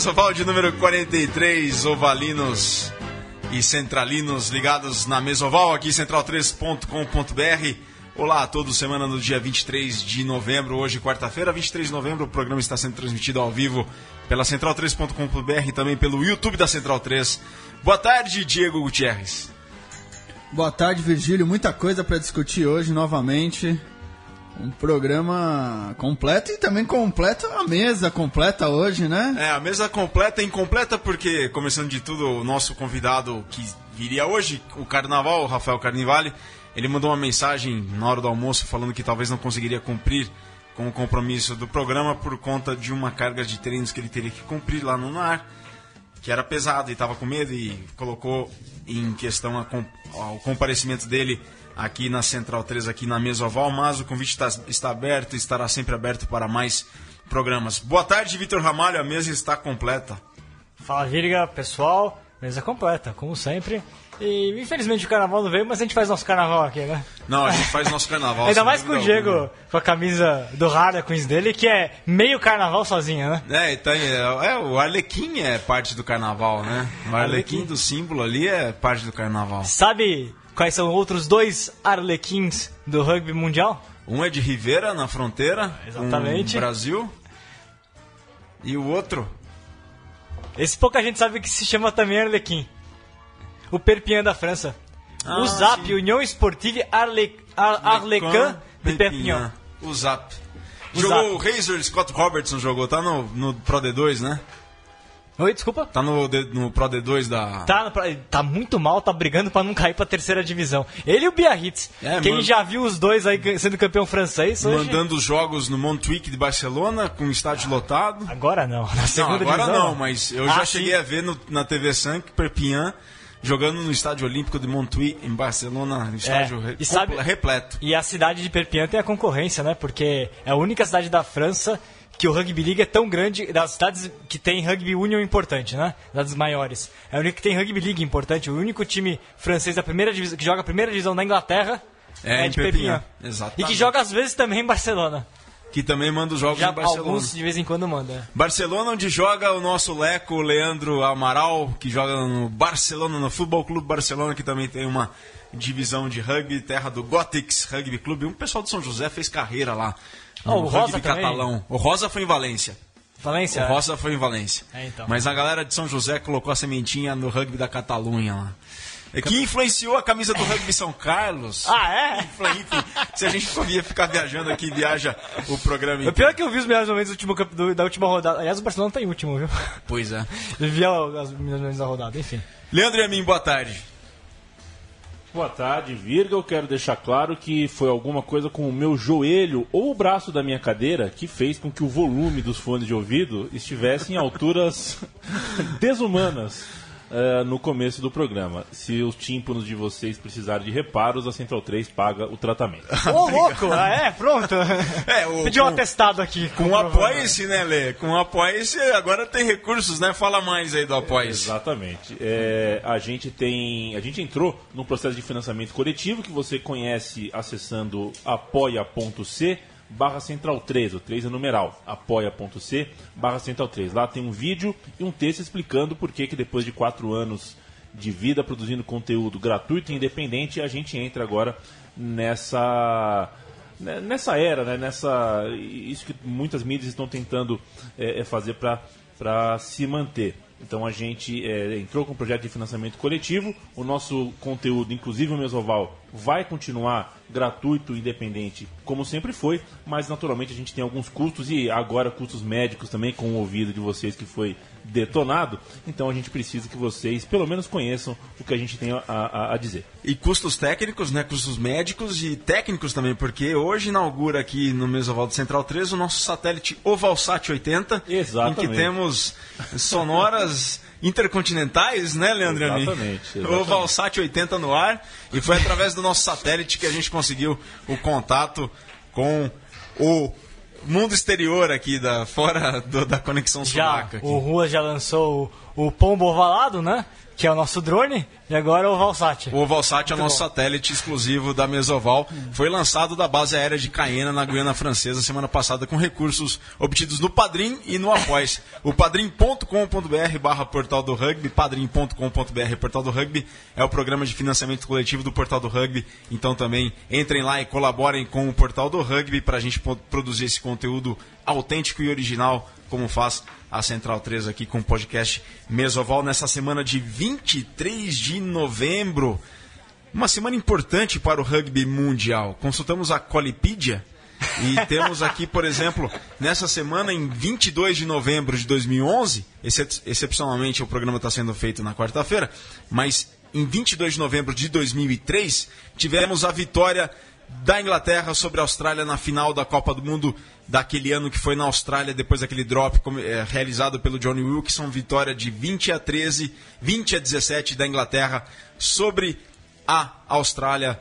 Mesoval de número 43, ovalinos e centralinos ligados na Mesoval, aqui central3.com.br. Olá a todos, semana no dia 23 de novembro, hoje quarta-feira, 23 de novembro, o programa está sendo transmitido ao vivo pela central3.com.br e também pelo YouTube da Central 3. Boa tarde, Diego Gutierrez. Boa tarde, Virgílio. Muita coisa para discutir hoje novamente. Um programa completo e também completa a mesa completa hoje, né? É, a mesa completa e incompleta porque, começando de tudo, o nosso convidado que viria hoje, o Carnaval, o Rafael Carnivale, ele mandou uma mensagem na hora do almoço falando que talvez não conseguiria cumprir com o compromisso do programa por conta de uma carga de treinos que ele teria que cumprir lá no NAR, que era pesado e estava com medo e colocou em questão a, o comparecimento dele aqui na Central 3, aqui na mesa oval, mas o convite está, está aberto e estará sempre aberto para mais programas. Boa tarde, Vitor Ramalho, a mesa está completa. Fala, Virga, pessoal, mesa completa, como sempre. E infelizmente o carnaval não veio, mas a gente faz nosso carnaval aqui, né? Não, a gente faz nosso carnaval. Ainda mais com o Diego alguma. com a camisa do Harlequins dele, que é meio carnaval sozinha, né? É, então, é, é, o Arlequim é parte do carnaval, né? O Arlequim do símbolo ali é parte do carnaval. Sabe quais são outros dois Arlequins do rugby mundial? Um é de Rivera, na fronteira, Exatamente. com Brasil. E o outro? Esse pouca gente sabe que se chama também Arlequim o Perpignan da França. Ah, o ZAP, sim. União Esportive Arle, Ar, Arlequin de Perpignan. O ZAP. O jogou Zap. o Razor, Scott Robertson jogou, tá no, no Pro D2, né? Oi, desculpa? Tá no, no Pro D2 da. Tá, tá muito mal, tá brigando para não cair pra terceira divisão. Ele e o Biarritz. É, Quem já viu os dois aí sendo campeão francês hoje... Mandando os jogos no Montjuic de Barcelona, com estádio lotado. Agora não, na segunda não, agora divisão. não, mas eu ah, já cheguei sim. a ver no, na TV Sank, Perpignan jogando no Estádio Olímpico de Montjuïc, em Barcelona, estádio é, e sabe, repleto. E a cidade de Perpignan tem a concorrência, né? Porque é a única cidade da França que o Rugby League é tão grande, das cidades que tem Rugby Union importante, né? Das maiores. É a única que tem Rugby League importante. O único time francês da primeira divisão, que joga a primeira divisão da Inglaterra é, é de Perpignan. Perpignan. E que joga às vezes também em Barcelona que também manda os jogos Já, em Barcelona. Alguns de vez em quando manda. Barcelona, onde joga o nosso Leco, Leandro Amaral, que joga no Barcelona, no Futebol Clube Barcelona, que também tem uma divisão de rugby, terra do Gothics Rugby Clube. Um pessoal de São José fez carreira lá. Oh, o Rosa rugby também. catalão. O Rosa foi em Valência. Valência? O Rosa foi em Valência. É, então. Mas a galera de São José colocou a sementinha no rugby da Catalunha lá. É que influenciou a camisa do rugby São Carlos. Ah, é? Se a gente podia ficar viajando aqui, viaja o programa inteiro. O pior é que eu vi os melhores momentos do último, da última rodada. Aliás, o Barcelona tá em último, viu? Pois é. Eu vi as melhores momentos da rodada, enfim. Leandro e a mim, boa tarde. Boa tarde, Virga. Eu quero deixar claro que foi alguma coisa com o meu joelho ou o braço da minha cadeira que fez com que o volume dos fones de ouvido estivesse em alturas desumanas uh, no começo do programa. Se os tímpanos de vocês precisarem de reparos, a Central 3 paga o tratamento. Ô, louco! Ah, é, pronto. É, o, Pedi um atestado aqui. Com o Apoia-se, né, Lê? Com o Apoia-se, agora tem recursos, né? Fala mais aí do Apoia-se. exatamente. É, a gente tem... A gente entrou num processo de financiamento coletivo que você conhece acessando apoia.c barra central 3, o 3 é numeral, apoia.c barra central 3. Lá tem um vídeo e um texto explicando por que, que depois de quatro anos de vida produzindo conteúdo gratuito e independente, a gente entra agora nessa né, nessa era, né, nessa isso que muitas mídias estão tentando é, fazer para se manter. Então a gente é, entrou com um projeto de financiamento coletivo. O nosso conteúdo, inclusive o Mesoval, vai continuar gratuito, independente, como sempre foi, mas naturalmente a gente tem alguns custos e agora custos médicos também com o ouvido de vocês que foi detonado. Então a gente precisa que vocês pelo menos conheçam o que a gente tem a, a, a, dizer. E custos técnicos, né? Custos médicos e técnicos também, porque hoje inaugura aqui no Mesoval do Central 3 o nosso satélite Ovalsat 80, Exatamente. em que temos sonoras intercontinentais, né, Leandro? Exatamente, exatamente. O Valsat 80 no ar. E foi através do nosso satélite que a gente conseguiu o contato com o mundo exterior aqui, da, fora do, da conexão já, sudaca. O Rua já lançou o, o Pombo Ovalado, né? Que é o nosso drone, e agora o Valsat. O Ovalsat é o nosso satélite exclusivo da Mesoval. Foi lançado da base aérea de Caena, na Guiana Francesa, semana passada, com recursos obtidos no Padrim e no Após. O padrim.com.br barra portal do rugby, padrim.com.br portal do rugby, é o programa de financiamento coletivo do portal do rugby. Então também entrem lá e colaborem com o portal do rugby para a gente produzir esse conteúdo autêntico e original, como faz a Central 3 aqui com o podcast Mesoval nessa semana de 23 de novembro. Uma semana importante para o rugby mundial. Consultamos a Qualipedia e temos aqui, por exemplo, nessa semana, em 22 de novembro de 2011, excep- excepcionalmente o programa está sendo feito na quarta-feira, mas em 22 de novembro de 2003, tivemos a vitória da Inglaterra sobre a Austrália na final da Copa do Mundo daquele ano que foi na Austrália, depois daquele drop eh, realizado pelo Johnny Wilkinson, vitória de 20 a 13, 20 a 17 da Inglaterra sobre a Austrália,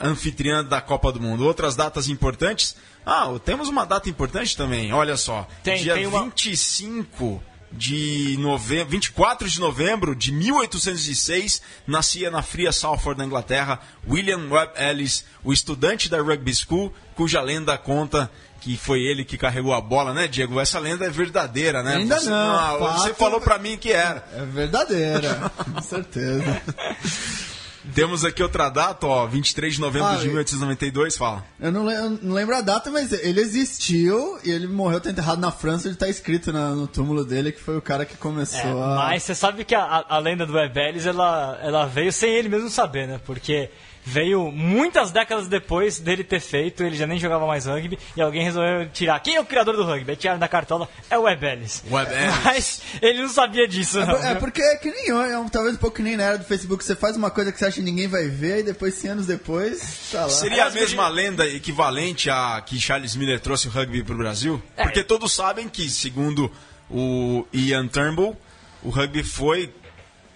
anfitriã da Copa do Mundo. Outras datas importantes? Ah, temos uma data importante também, olha só. Tem- Dia tem uma- 25 de novembro, 24 de novembro de 1806, nascia na fria Salford, na Inglaterra, William Webb Ellis, o estudante da Rugby School, cuja lenda conta que foi ele que carregou a bola, né, Diego? Essa lenda é verdadeira, né? Ainda você, não, Ah, você falou pra mim que era. É verdadeira, com certeza. Temos aqui outra data, ó, 23 de novembro Ah, de e- 1892, fala. Eu não, eu não lembro a data, mas ele existiu e ele morreu, tá enterrado na França, ele tá escrito na- no túmulo dele que foi o cara que começou É, a... mas você sabe que a, a- lenda do Webelis, ela, ela veio sem ele mesmo saber, né? Porque veio muitas décadas depois dele ter feito, ele já nem jogava mais rugby, e alguém resolveu tirar. Quem é o criador do rugby? Aí tiraram da cartola, é o Webelis. Webb Ellis. Mas ele não sabia disso, É, não. é porque é que nem eu, é um- talvez um pouco que nem na era do Facebook. Você faz uma coisa que você acha que ninguém vai ver e depois, 100 anos depois, tá lá. Seria a mesma lenda equivalente a que Charles Miller trouxe o rugby para o Brasil? É. Porque todos sabem que, segundo o Ian Turnbull, o rugby foi.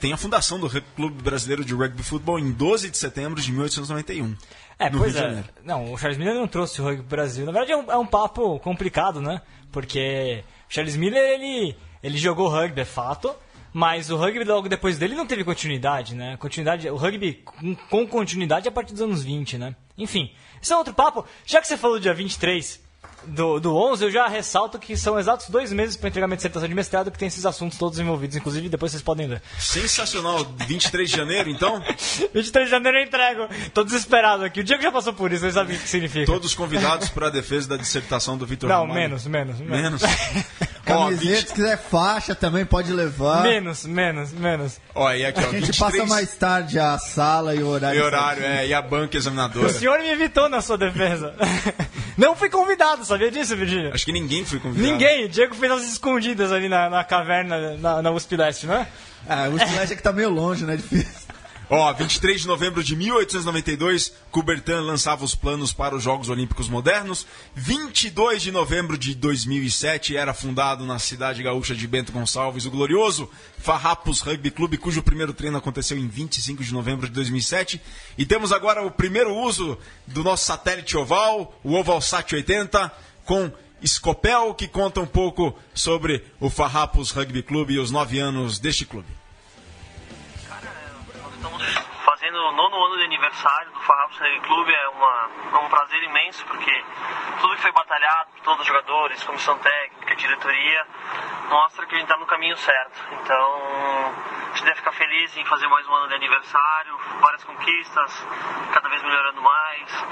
Tem a fundação do Clube Brasileiro de Rugby Futebol em 12 de setembro de 1891. É, no pois Rio é. Não, o Charles Miller não trouxe o rugby pro Brasil. Na verdade é um, é um papo complicado, né? Porque o Charles Miller, ele, ele jogou rugby, é fato, mas o rugby logo depois dele não teve continuidade, né? Continuidade, o rugby com, continuidade é a partir dos anos 20, né? Enfim, isso é outro papo. Já que você falou do dia 23 do, do 11, eu já ressalto que são exatos dois meses para entregar minha dissertação de mestrado que tem esses assuntos todos envolvidos. Inclusive, depois vocês podem ler. Sensacional, 23 de janeiro, então. 23 de janeiro eu entrego. Tô desesperado aqui. O Diego já passou por isso, vocês sabem o que significa. Todos convidados para a defesa da dissertação do Vitor Não, Ramalho. menos, menos, menos. Menos. Ó, Camiseta, 20 se quiser faixa também pode levar. Menos, menos, menos. Ó, e aqui, ó, A gente 23 passa mais tarde a sala e o horário. e horário, é, e a banca examinadora. O senhor me evitou na sua defesa. Não fui convidado, sabia disso, Virgínia? Acho que ninguém foi convidado. Ninguém. O Diego fez as escondidas ali na, na caverna, na, na USP Leste, não é? Ah, o Splash é que tá meio longe, né? Difícil. Ó, 23 de novembro de 1892, Coubertin lançava os planos para os Jogos Olímpicos Modernos. 22 de novembro de 2007 era fundado na cidade gaúcha de Bento Gonçalves o glorioso Farrapos Rugby Clube, cujo primeiro treino aconteceu em 25 de novembro de 2007. E temos agora o primeiro uso do nosso satélite oval, o Ovalsat 80, com Scopel, que conta um pouco sobre o Farrapos Rugby Clube e os nove anos deste clube. Estamos fazendo o nono ano de aniversário do Farrapos Rugby Clube. É, uma, é um prazer imenso, porque tudo que foi batalhado por todos os jogadores, comissão técnica, diretoria, mostra que a gente está no caminho certo. Então, a gente deve ficar feliz em fazer mais um ano de aniversário, várias conquistas, cada vez melhorando mais.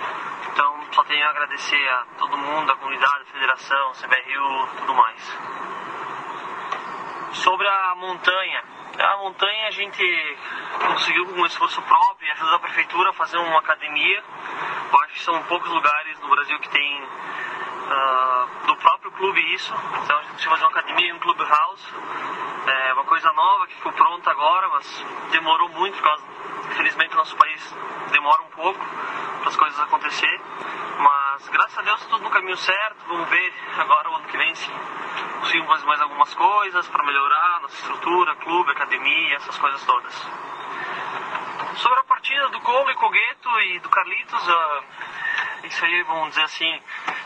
Então, só tenho a agradecer a todo mundo, a comunidade, a federação, CBRU, tudo mais. Sobre a montanha. A montanha a gente conseguiu com um esforço próprio e ajuda da prefeitura fazer uma academia. Eu acho que são poucos lugares no Brasil que tem ah, do próprio clube isso. Então a gente conseguiu fazer uma academia e um clubhouse. É uma coisa nova que ficou pronta agora, mas demorou muito por causa, infelizmente, o nosso país demora um pouco para as coisas acontecer. Mas graças a Deus tudo no caminho certo. Vamos ver agora o ano que vem se conseguimos fazer mais algumas coisas para melhorar nossa estrutura, clube, academia, essas coisas todas. Sobre a partida do Cole, Cogueto e do Carlitos, ah, isso aí, vamos dizer assim,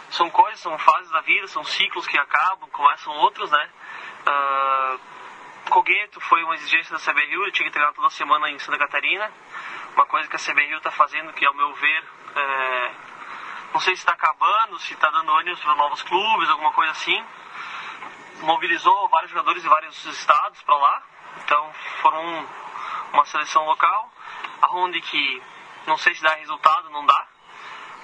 são coisas, são fases da vida, são ciclos que acabam, começam outros, né? Ah, Cogueto foi uma exigência da CBRU, ele tinha que treinar toda semana em Santa Catarina. Uma coisa que a CBRU está fazendo, que ao meu ver, é, não sei se está acabando, se está dando ânimos para novos clubes, alguma coisa assim. Mobilizou vários jogadores de vários estados para lá, então foram uma seleção local, aonde que não sei se dá resultado, não dá.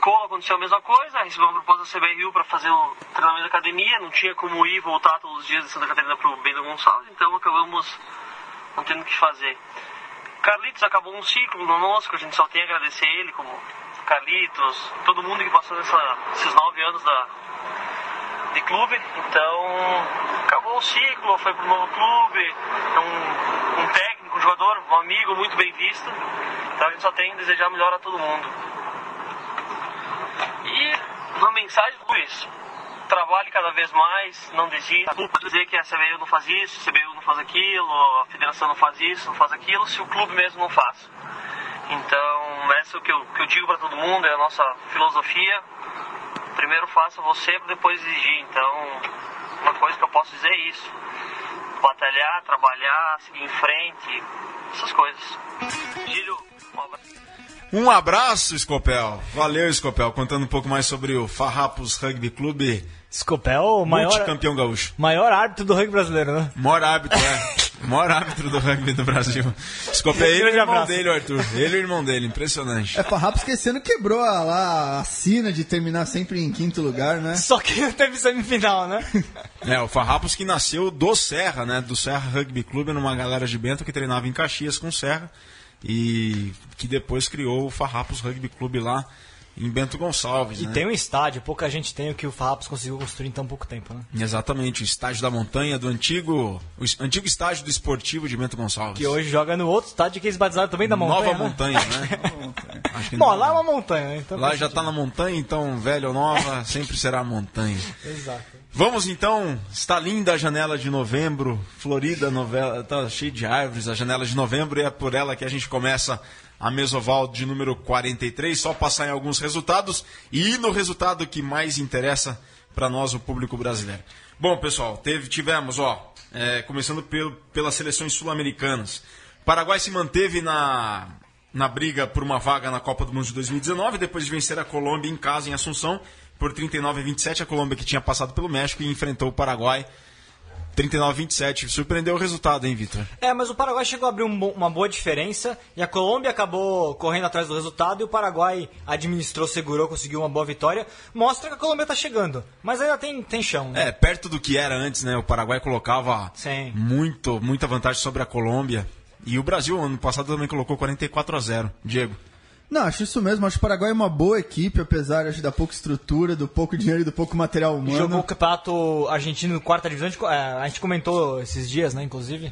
Cola aconteceu a mesma coisa, recebeu uma proposta da CBRU para fazer o treinamento da academia, não tinha como ir voltar todos os dias de Santa Catarina para o Bento Gonçalves, então acabamos não tendo o que fazer. Carlitos acabou um ciclo conosco, a gente só tem a agradecer ele, como Carlitos, todo mundo que passou nessa, esses nove anos da, de clube. Então, acabou o ciclo, foi para um novo clube, um, um técnico, um jogador, um amigo muito bem visto. Então a gente só tem desejar melhor a todo mundo. E uma mensagem, Luiz, trabalhe cada vez mais, não desista. Não pode dizer que a CBU não faz isso, a CBU não faz aquilo, a federação não faz isso, não faz aquilo, se o clube mesmo não faz. Então, essa é o que eu, que eu digo para todo mundo, é a nossa filosofia. Primeiro faça você, depois exigir. Então, uma coisa que eu posso dizer é isso. Batalhar, trabalhar, seguir em frente, essas coisas. Gílio, um abraço. Um abraço, Scopel. Valeu, Scopel. Contando um pouco mais sobre o Farrapos Rugby Clube, Scopel, o maior, multicampeão gaúcho. maior árbitro do rugby brasileiro, né? Maior árbitro, é. Maior árbitro do rugby do Brasil. Scopel, ele e o irmão dele, o Arthur. Ele e o irmão dele, impressionante. É, Farrapos que esse ano quebrou a, lá a sina de terminar sempre em quinto lugar, né? Só que não teve semifinal, né? É, o Farrapos que nasceu do Serra, né? Do Serra Rugby Clube, numa galera de Bento que treinava em Caxias com o Serra. E que depois criou o Farrapos Rugby Clube lá em Bento Gonçalves, E né? tem um estádio, pouca gente tem o que o Farrapos conseguiu construir em tão pouco tempo, né? Exatamente, o estádio da montanha do antigo, o antigo estádio do esportivo de Bento Gonçalves. Que hoje joga no outro estádio que eles batizaram também da montanha. Nova né? montanha, né? Bom, lá é uma montanha, né? Então lá já sentido. tá na montanha, então velha ou nova, sempre será montanha. Exato. Vamos então, está linda a janela de novembro, florida novela, tá cheio de árvores a janela de novembro e é por ela que a gente começa a mesoval de número 43, só passar em alguns resultados e no resultado que mais interessa para nós, o público brasileiro. Bom, pessoal, teve, tivemos, ó, é, começando pelo, pelas seleções sul-americanas. Paraguai se manteve na, na briga por uma vaga na Copa do Mundo de 2019, depois de vencer a Colômbia em casa, em Assunção, por 39 a 27. A Colômbia que tinha passado pelo México e enfrentou o Paraguai 39 a 27. Surpreendeu o resultado, hein, Vitor? É, mas o Paraguai chegou a abrir um uma boa diferença e a Colômbia acabou correndo atrás do resultado e o Paraguai administrou, segurou, conseguiu uma boa vitória. Mostra que a Colômbia tá chegando, mas ainda tem, tem chão. né? É, perto do que era antes, né? O Paraguai colocava Sim. muito, muita vantagem sobre a Colômbia. E o Brasil, ano passado, também colocou 44 a 0. Diego. Não, acho isso mesmo. Acho que o Paraguai é uma boa equipe, apesar acho, da pouca estrutura, do pouco dinheiro e do pouco material humano. Jogou o campeonato argentino quarta divisão. A gente, é, a gente comentou esses dias, né, inclusive.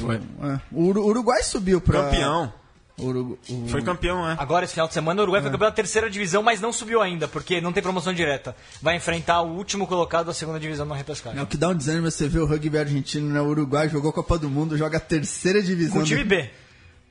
Foi. É. O Uru- Uruguai subiu pra. Campeão. Urugu... o- Foi campeão, né? Agora, esse final de semana, o Uruguai foi campeão da terceira divisão, mas não subiu ainda, porque não tem promoção direta. Vai enfrentar o último colocado da segunda divisão na repescagem. É o que dá um desânimo é você ver o rugby argentino, né? O Uruguai jogou a Copa do Mundo, joga a terceira divisão. Com o time do-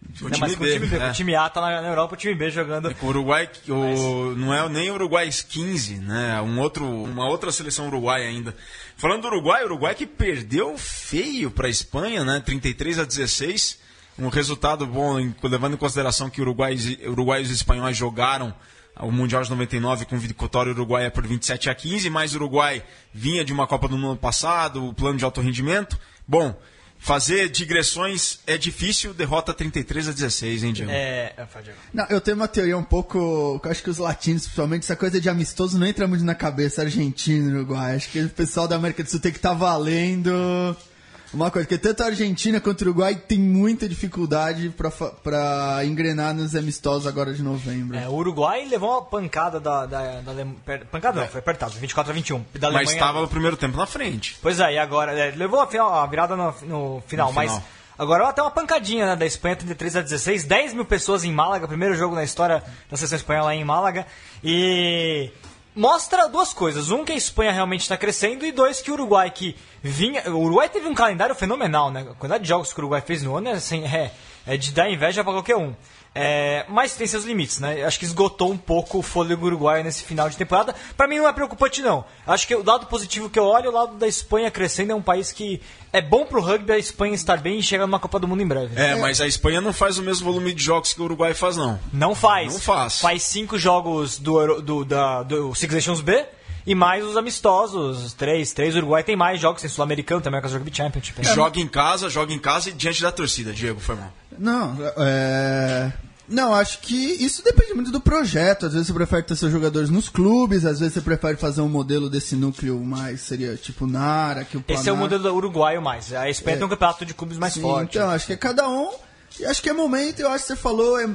B. O Não, mas com o time B. é. O time A tá na, na Europa, o time B jogando. O Uruguai, o, não é nem o Uruguai 15, né? Um outro, uma outra seleção uruguaia ainda. Falando do Uruguai, o Uruguai que perdeu feio para a Espanha, né? 33 a 16. Um resultado bom, levando em consideração que uruguaios, e- uruguaios e espanhóis jogaram o Mundial de 99 com vitória uruguaia por 27 a 15, mas o Uruguai vinha de uma Copa do Mundo passado, o plano de alto rendimento. Bom, fazer digressões é difícil, derrota 33 a 16, hein, Diego? É. é. Não, eu tenho uma teoria um pouco. eu acho que os latinos, principalmente, essa coisa de amistoso não entra muito na cabeça argentino Uruguai. Acho que o pessoal da América do Sul tem que estar valendo uma coisa. Porque tanto a Argentina quanto o Uruguai tem muita dificuldade pra engrenar nos amistosos agora de novembro. É, o Uruguai levou uma pancada da, da, da Alemanha. Pancada não, foi apertado, 24 a 21. Da Mas estava no primeiro tempo na frente. Pois é, e agora. é, levou a, final- a virada no, no final, No mas. final. Agora até uma pancadinha né, da Espanha, 33 a 16, 10 mil pessoas em Málaga, primeiro jogo na história da seleção espanhola em Málaga. E mostra duas coisas. Um, que a Espanha realmente está crescendo, e dois, que o Uruguai que vinha. O Uruguai teve um calendário fenomenal, né? A quantidade de jogos que o Uruguai fez no ano é, assim, é, é de dar inveja para qualquer um. É, mas tem seus limites, né? Acho que esgotou um pouco o fôlego uruguaio nesse final de temporada. Para mim não é preocupante, não. Acho que o lado positivo que eu olho é o lado da Espanha crescendo. É um país que é bom pro rugby a Espanha estar bem e chegar numa Copa do Mundo em breve. É, mas a Espanha não faz o mesmo volume de jogos que o Uruguai faz, não. Não faz. Não faz. Faz cinco jogos do, do, da, do Six Nations B e mais os amistosos. Três. Três. O Uruguai tem mais jogos. Tem Sul-Americano também, com a Rugby Championship. Joga em casa, joga em casa e diante da torcida, Diego, foi mal. Não, é. Não, acho que isso depende muito do projeto. Às vezes você prefere ter seus jogadores nos clubes, às vezes você prefere fazer um modelo desse núcleo mais, seria tipo Nara, que o Esse é o Planar. modelo do uruguaio mais. A Espanha tem um campeonato de clubes mais Sim, forte. Então, acho que é cada um. E acho que é momento, eu acho que você falou, é,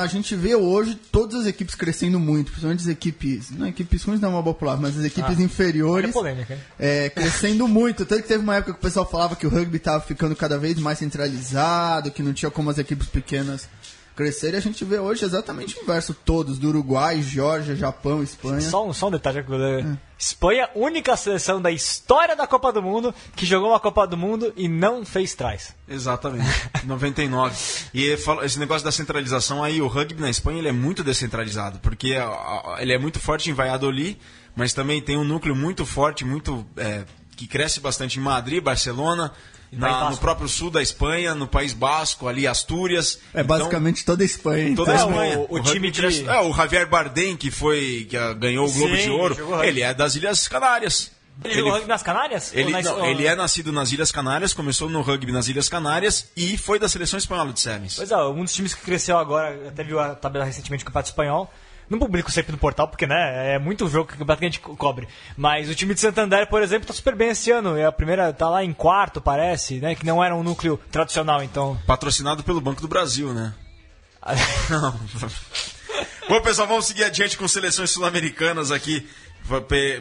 a gente vê hoje todas as equipes crescendo muito, principalmente as equipes, não equipes ruins não é uma boa palavra, mas as equipes Olha inferiores a polêmica, é, crescendo muito. Tanto que teve uma época que o pessoal falava que o rugby estava ficando cada vez mais centralizado, que não tinha como as equipes pequenas crescerem. A gente vê hoje exatamente o inverso, todos, do Uruguai, Geórgia, Japão, Espanha. Só um, só um detalhe. né? Espanha, única seleção da história da Copa do Mundo que jogou uma Copa do Mundo e não fez trás. Exatamente, 99. E esse negócio da centralização aí, o rugby na Espanha ele é muito descentralizado, porque ele é muito forte em Valladolid, mas também tem um núcleo muito forte, muito é, que cresce bastante em Madrid, Barcelona, na- no próprio sul da Espanha, no País Basco, ali Astúrias. É Então, basicamente toda a Espanha. Toda a É, Espanha. o- o rugby time de- É, o Javier Bardem, que foi que ah, ganhou o Globo Sim, de Ouro, jogou ele é das Ilhas Canárias. Ele, jogou rugby nas Canárias? Ele, nas- não, ou- ele é nascido nas Ilhas Canárias, começou no rugby nas Ilhas Canárias e foi da seleção espanhola de Sevens. Pois é, um dos times que cresceu agora, até viu a tabela recentemente do Campeonato Espanhol. Não publico sempre no portal, porque né, é muito jogo que a gente co- cobre. Mas o time de Santander, por exemplo, tá super bem esse ano. É a primeira, tá lá em quarto, parece, né? Que não era um núcleo tradicional, então. Patrocinado pelo Banco do Brasil, né? Não. Bom, pessoal, vamos seguir adiante com seleções sul-americanas aqui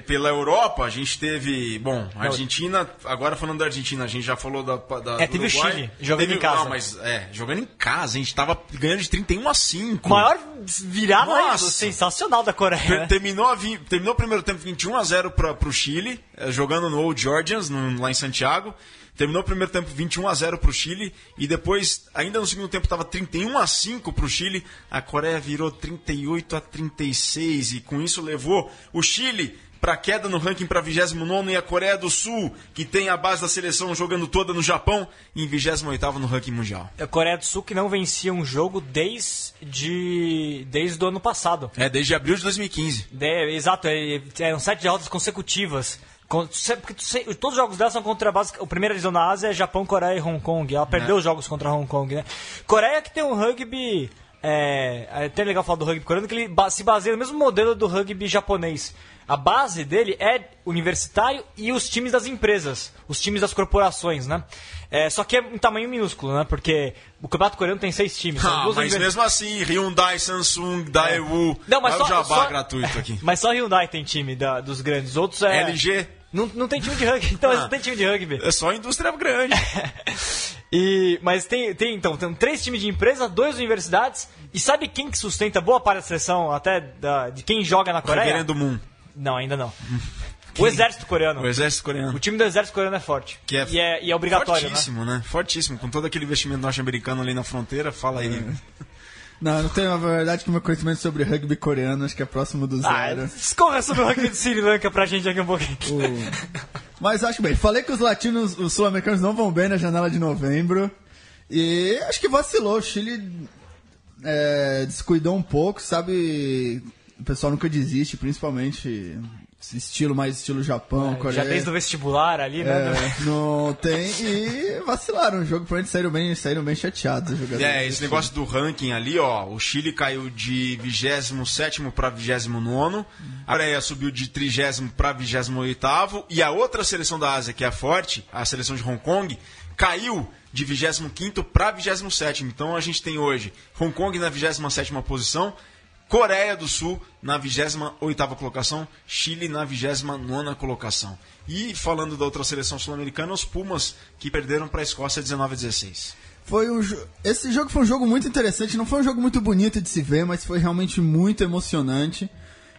pela Europa. A gente teve, bom, a Argentina, agora falando da Argentina, a gente já falou da, da É, teve o Uruguai. Chile, jogando Teve- em casa. Não, mas é, jogando em casa, a gente tava ganhando de 31 a 5. Maior virada Nossa. sensacional da Coreia. Ter- né? Terminou, a terminou o primeiro tempo 21 a 0 para o Chile, eh, jogando no Old Georgians, no- lá em Santiago. Terminou o primeiro tempo 21 a 0 para o Chile e depois, ainda no segundo tempo, estava 31 a 5 para o Chile. A Coreia virou 38 a 36 e com isso levou o Chile para queda no ranking para 29 e a Coreia do Sul, que tem a base da seleção jogando toda no Japão, em 28 no ranking mundial. A Coreia do Sul que não vencia um jogo desde, desde o ano passado. É, desde abril de 2015. É, exato, é, eram sete derrotas consecutivas. Porque todos os jogos dela são contra a base. O primeiro divisão da Ásia é Japão, Coreia e Hong Kong. Ela perdeu os jogos contra Hong Kong, né? Coreia que tem um rugby. É, é até legal falar do rugby coreano, que ele se baseia no mesmo modelo do rugby japonês. A base dele é universitário e os times das empresas, os times das corporações, né? É, só que é em tamanho minúsculo, né? Porque o campeonato coreano tem seis times. Ah, mas univers- mesmo assim, Hyundai, Samsung, Daewoo. Não, mas só, o jabá só- gratuito aqui. Mas só Hyundai tem time da- dos grandes. Outros é. LG. Não, não tem time de rugby. Então, Ah. não tem time de rugby. É só indústria grande. E, mas tem, tem, então, tem três times de empresa, duas universidades. E sabe quem que sustenta boa parte da seleção, até da- de quem joga na Coreia? Reverendo Moon. Não, ainda não. O exército coreano. O exército coreano. O time do exército coreano é forte. Que é e, é, e é obrigatório, né? Fortíssimo, né? Fortíssimo. Com todo aquele investimento norte-americano ali na fronteira, fala aí. Não, não tenho a verdade que meu conhecimento sobre rugby coreano acho que é próximo do Ah, zero. escorra sobre o rugby de Sri Lanka pra gente aqui um pouquinho. Mas acho bem. Falei que os latinos, os sul-americanos não vão bem na janela de novembro. E acho que vacilou. O Chile é, descuidou um pouco, sabe? O pessoal nunca desiste, principalmente estilo mais estilo Japão, Coreia. É, Já desde o vestibular ali, né? É, não tem. E vacilaram o jogo, provavelmente saíram bem, saíram bem chateados os jogadores. É, esse negócio do ranking ali, ó. O Chile caiu de 27 para 29. A Coreia subiu de 30 para 28. E a outra seleção da Ásia, que é a forte, a seleção de Hong Kong, caiu de 25 para 27. Então a gente tem hoje Hong Kong na 27 posição. Coreia do Sul na 28ª colocação, Chile na 29ª colocação. E falando da outra seleção sul-americana, os Pumas que perderam para a Escócia 19 a 16. Foi um Esse jogo foi um jogo muito interessante, não foi um jogo muito bonito de se ver, mas foi realmente muito emocionante.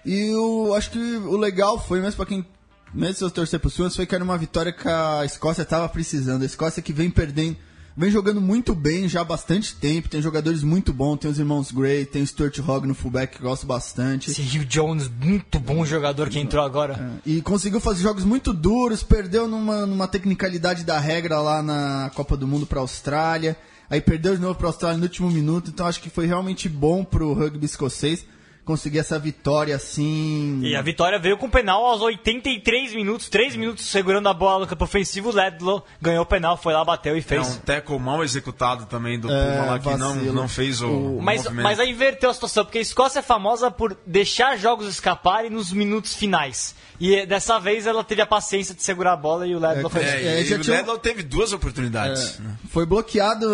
E eu acho que o legal foi, mesmo pra quem. Mesmo se eu torcer pro foi que era uma vitória que a Escócia estava precisando. A Escócia que vem perdendo. Vem jogando muito bem já há bastante tempo. Tem jogadores muito bons, tem os irmãos Gray, tem o Stuart Hogg no fullback que gosto bastante. Esse Hugh Jones, muito bom jogador que entrou agora. E conseguiu fazer jogos muito duros, perdeu numa, numa tecnicalidade da regra lá na Copa do Mundo para a Austrália. Aí perdeu de novo para a Austrália no último minuto, então acho que foi realmente bom pro rugby escocês conseguir essa vitória assim. E a vitória veio com penal aos 83 minutos, 3 minutos segurando a bola no campo ofensivo. O Ledlow ganhou o penal, foi lá, bateu e É fez. um tackle mal executado também do É, Puma lá que não, não fez o, o Mas, movimento. mas aí inverteu a situação, porque a Escócia é famosa por deixar jogos escaparem nos minutos finais. E eh, dessa vez ela teve a paciência de segurar a bola e o Ledlow É, fez. É, É, e já o Ledlow teve duas oportunidades. né? Foi bloqueado,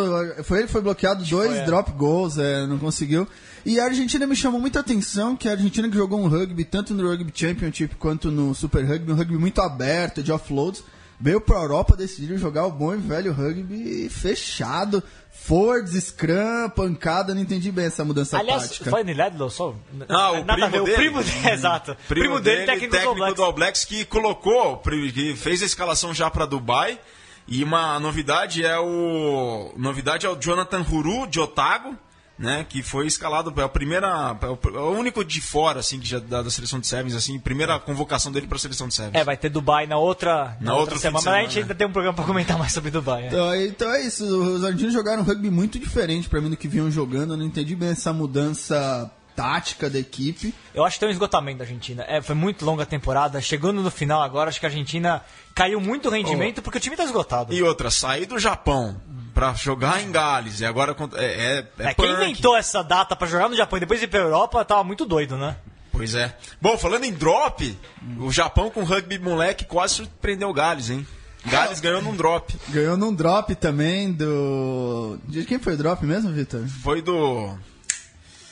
foi ele que foi bloqueado dois foi, é. drop goals, é, não conseguiu. E a Argentina me chamou muita atenção, que a Argentina que jogou um rugby, tanto no Rugby Championship quanto no Super Rugby, um rugby muito aberto, de offloads, veio pra Europa, decidiram jogar o bom e velho rugby fechado, forwards, scrum, pancada, não entendi bem essa mudança Aliás, tática. foi no Ledlow só? Ah, o Nada a primo ver, dele. o primo dele, exato. Primo, dele, técnico, do All Blacks. do All Blacks, que colocou, que fez a escalação já para Dubai. E uma novidade é o novidade é o Jonathan Huru de Otago, né, que foi escalado é a primeira é o, é o único de fora assim que já da, da seleção de sevens assim, primeira convocação dele para a seleção de sevens. É, vai ter Dubai na outra, na Na outra outro fim de semana. Mas a gente semana, ainda tem um programa pra comentar mais sobre Dubai. é. Então, é- então é isso, os argentinos jogaram um rugby muito diferente pra mim do que vinham jogando, eu não entendi bem essa mudança tática da equipe. Eu acho que tem um esgotamento da Argentina. É, foi muito longa a temporada. Chegando no final agora, acho que a Argentina caiu muito o rendimento porque o time tá esgotado. E outra, sair do Japão para jogar em Gales e agora é, é, é É, quem inventou essa data pra jogar no Japão e depois ir pra Europa tava muito doido, né? Pois é. Bom, falando em drop, o Japão com rugby moleque quase surpreendeu o Gales, hein? Gales ganhou num drop. Ganhou num drop também do. De quem foi o drop mesmo, Vitor? Foi do.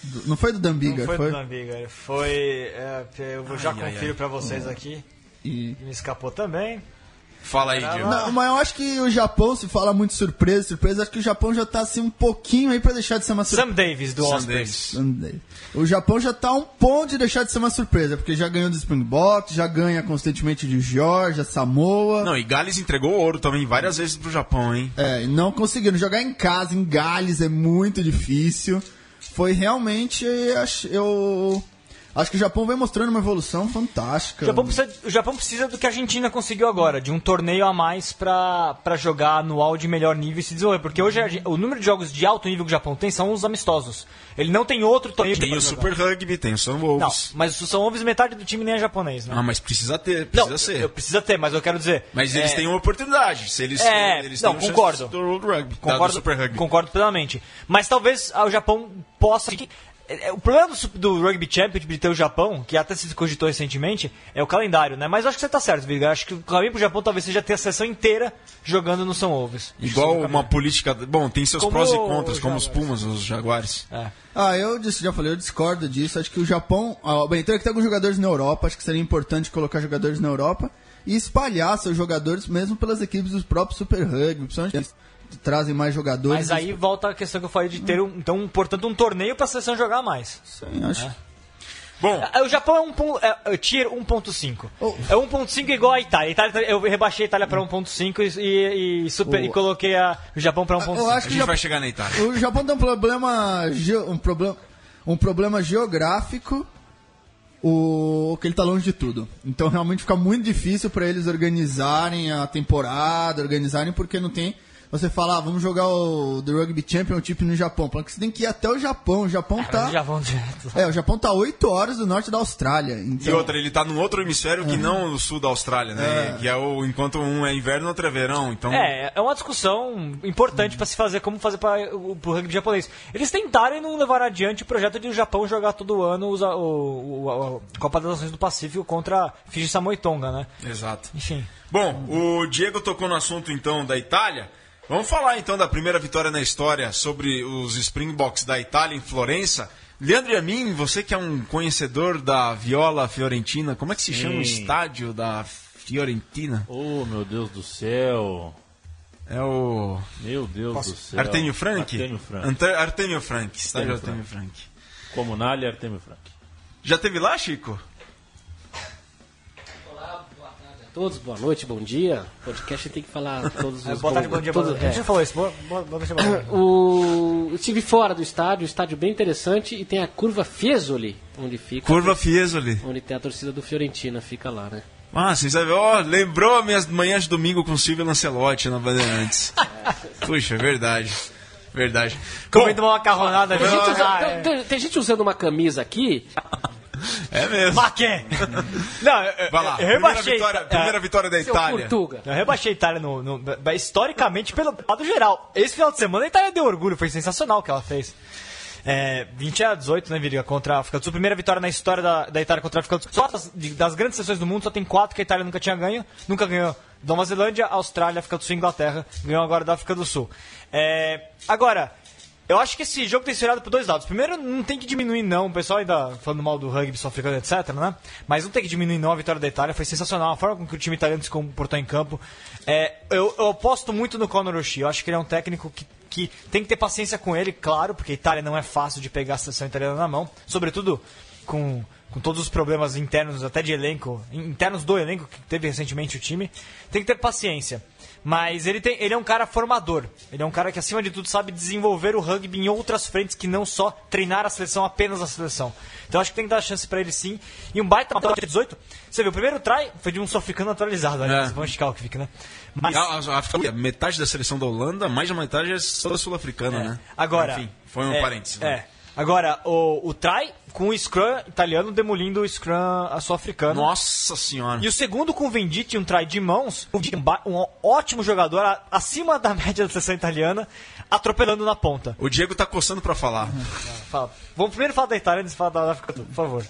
Do- Não foi do Dambiga, Não foi, foi? do Lambiga, foi. é, eu vou já Ai, ai, confiro ai. pra vocês aqui. E- Me escapou também. Fala aí, Diego. Não, mas eu acho que o Japão, se fala muito surpresa, surpresa, acho que o Japão já tá assim um pouquinho aí pra deixar de ser uma surpresa. Sam Davis, do Sam. Davis. O Japão já tá a um ponto de deixar de ser uma surpresa, porque já ganhou do Springboks, já ganha constantemente de Georgia, Samoa. Não, e Gales entregou ouro também várias vezes pro Japão, hein? É, e não conseguiram jogar em casa, em Gales, é muito difícil. Foi realmente, eu acho que o Japão vem mostrando uma evolução fantástica. O Japão, precisa, o Japão precisa do que a Argentina conseguiu agora, de um torneio a mais pra, pra jogar anual de melhor nível e se desenvolver. Porque hoje a o número de jogos de alto nível que o Japão tem são os amistosos. Ele não tem outro torneio Tem o jogar. Super Rugby, tem o Sun Wolves. Não, mas o São Wolves metade do time nem é japonês, né? Ah, mas precisa ter, não, precisa ser. eu precisa ter, mas eu quero dizer. Mas eles é, têm uma oportunidade. Se eles, É, eles não, têm um concordo. do World Rugby, do Concordo, Super Rugby. concordo plenamente. Mas talvez o Japão possa. É, é, O problema do, do Rugby Championship de ter o Japão, que até se cogitou recentemente, é o calendário, né? Mas eu acho que você tá certo, Viga. Acho que o caminho pro Japão talvez seja ter a sessão inteira jogando no São Wolves. Igual uma política. Bom, tem seus Como prós e contras, como os. Pumas, os Jaguares. É. Ah, eu disse- já falei, eu discordo disso. Acho que o Japão. Ah, bem, então é que tem alguns jogadores na Europa, acho que seria importante colocar jogadores na Europa e espalhar seus jogadores mesmo pelas equipes dos próprios Super Rugby, principalmente trazem mais jogadores. Mas aí volta a questão que eu falei de ter, um, então, portanto, um torneio pra seleção jogar mais. Sim, acho. Bom, Ah, O Japão é um é, é tier 1.5. Oh. É 1.5 igual a Itália. A Itália. Eu rebaixei a Itália pra 1.5 e, e, e super- Oh. e coloquei a- o Japão pra 1.5. Eu a acho que gente já- vai chegar na Itália. O Japão tem um problema, um problema, um problema geográfico, o que ele tá longe de tudo. Então realmente fica muito difícil para eles organizarem a temporada, organizarem porque não tem. Você fala, ah, vamos jogar o The Rugby Championship no Japão. Porque você tem que ir até o Japão. O Japão Mas tá. já vão direto. É, o Japão tá 8 horas do norte da Austrália. E Então, outra, ele tá num outro hemisfério que não no sul da Austrália, né? Que é o. Enquanto um é inverno, outro é verão. Então. É, é uma discussão importante pra se fazer como fazer para o pro rugby japonês. Eles tentaram e não levaram adiante o projeto de o Japão jogar todo ano os- o, o- a Copa das Nações do Pacífico contra Fiji, Samoa e Tonga, né? Exato. Enfim. Bom, o Diego tocou no assunto então da Itália. Vamos falar então da primeira vitória na história sobre os Springboks da Itália em Florença. Leandro e a mim, você que é um conhecedor da viola fiorentina, como é que se chama o estádio da Fiorentina? Oh, meu Deus do céu. É o Meu Deus do céu. Artemio Frank? Artemio Frank. Ante- Artemio Frank, estádio Artemio Artemio Frank. Comunale Artemio Frank. Já teve lá, Chico? Todos, boa noite, bom dia. Podcast tem que falar todos É, os boa tarde, bom dia, boa todos- noite. A gente é. já falou isso. Boa, boa, boa noite, boa noite. O, eu estive fora do estádio, um estádio bem interessante, e tem a curva Fiesoli, onde fica. Curva Fiesoli. Onde tem a torcida do Fiorentina, fica lá, né? Ah, vocês sabem, ó, lembrou minhas manhãs de domingo com o Silvio Lancelotti na Bandeirantes. Puxa, verdade. Verdade. Comendo uma macarronada. Tem gente, junto. usando, tem- é. tem- tem gente usando uma camisa aqui. É mesmo. Mas quê? Não, eu, Vai lá, eu primeira rebaixei. vitória, é, primeira vitória da Itália. Portuga. Eu rebaixei a Itália no, no- historicamente pelo lado geral. Esse final de semana a Itália deu orgulho, foi sensacional o que ela fez. É, 20 a 18, né, Viriga, contra a África do Sul. Primeira vitória na história da, da Itália contra a África do Sul. Só das, das grandes seleções do mundo, só tem quatro que a Itália nunca tinha ganho. Nunca ganhou Nova Zelândia, Austrália, África do Sul e Inglaterra. Ganhou agora da África do Sul. É, agora, eu acho que esse jogo tem ser olhado por dois lados. Primeiro, não tem que diminuir, não. O pessoal ainda falando mal do rugby sul-africano, etc, né? Mas não tem que diminuir, não. A vitória da Itália foi sensacional. A forma com que o time italiano se comportou em campo. É, eu, eu aposto muito no Conor Oshie. Eu acho que ele é um técnico que, que tem que ter paciência com ele, claro, porque a Itália não é fácil de pegar a seleção italiana na mão. Sobretudo com, com todos os problemas internos, até de elenco, internos do elenco que teve recentemente o time. Tem que ter paciência. Mas ele, tem, ele é um cara formador. Ele é um cara que, acima de tudo, sabe desenvolver o rugby em outras frentes que não só treinar a seleção, apenas a seleção. Então acho que tem que dar chance pra ele sim. E um baita de 18. Você viu, o primeiro try foi de um sul-africano atualizado. Aliás, É. Van Schaal que fica, né? Mas, A, a- a metade da seleção da Holanda, mais da metade é toda sul-africana, né? agora. Enfim, foi um é, parênteses. né? É. Agora, o, o try com o scrum italiano demolindo o scrum sul-africano. Nossa senhora. E o segundo com o Venditti, um try de mãos, um um ótimo jogador, a- acima da média da seleção italiana, atropelando na ponta. O Diego tá coçando pra falar. Fala. Vamos primeiro falar da Itália antes de falar da África, por favor.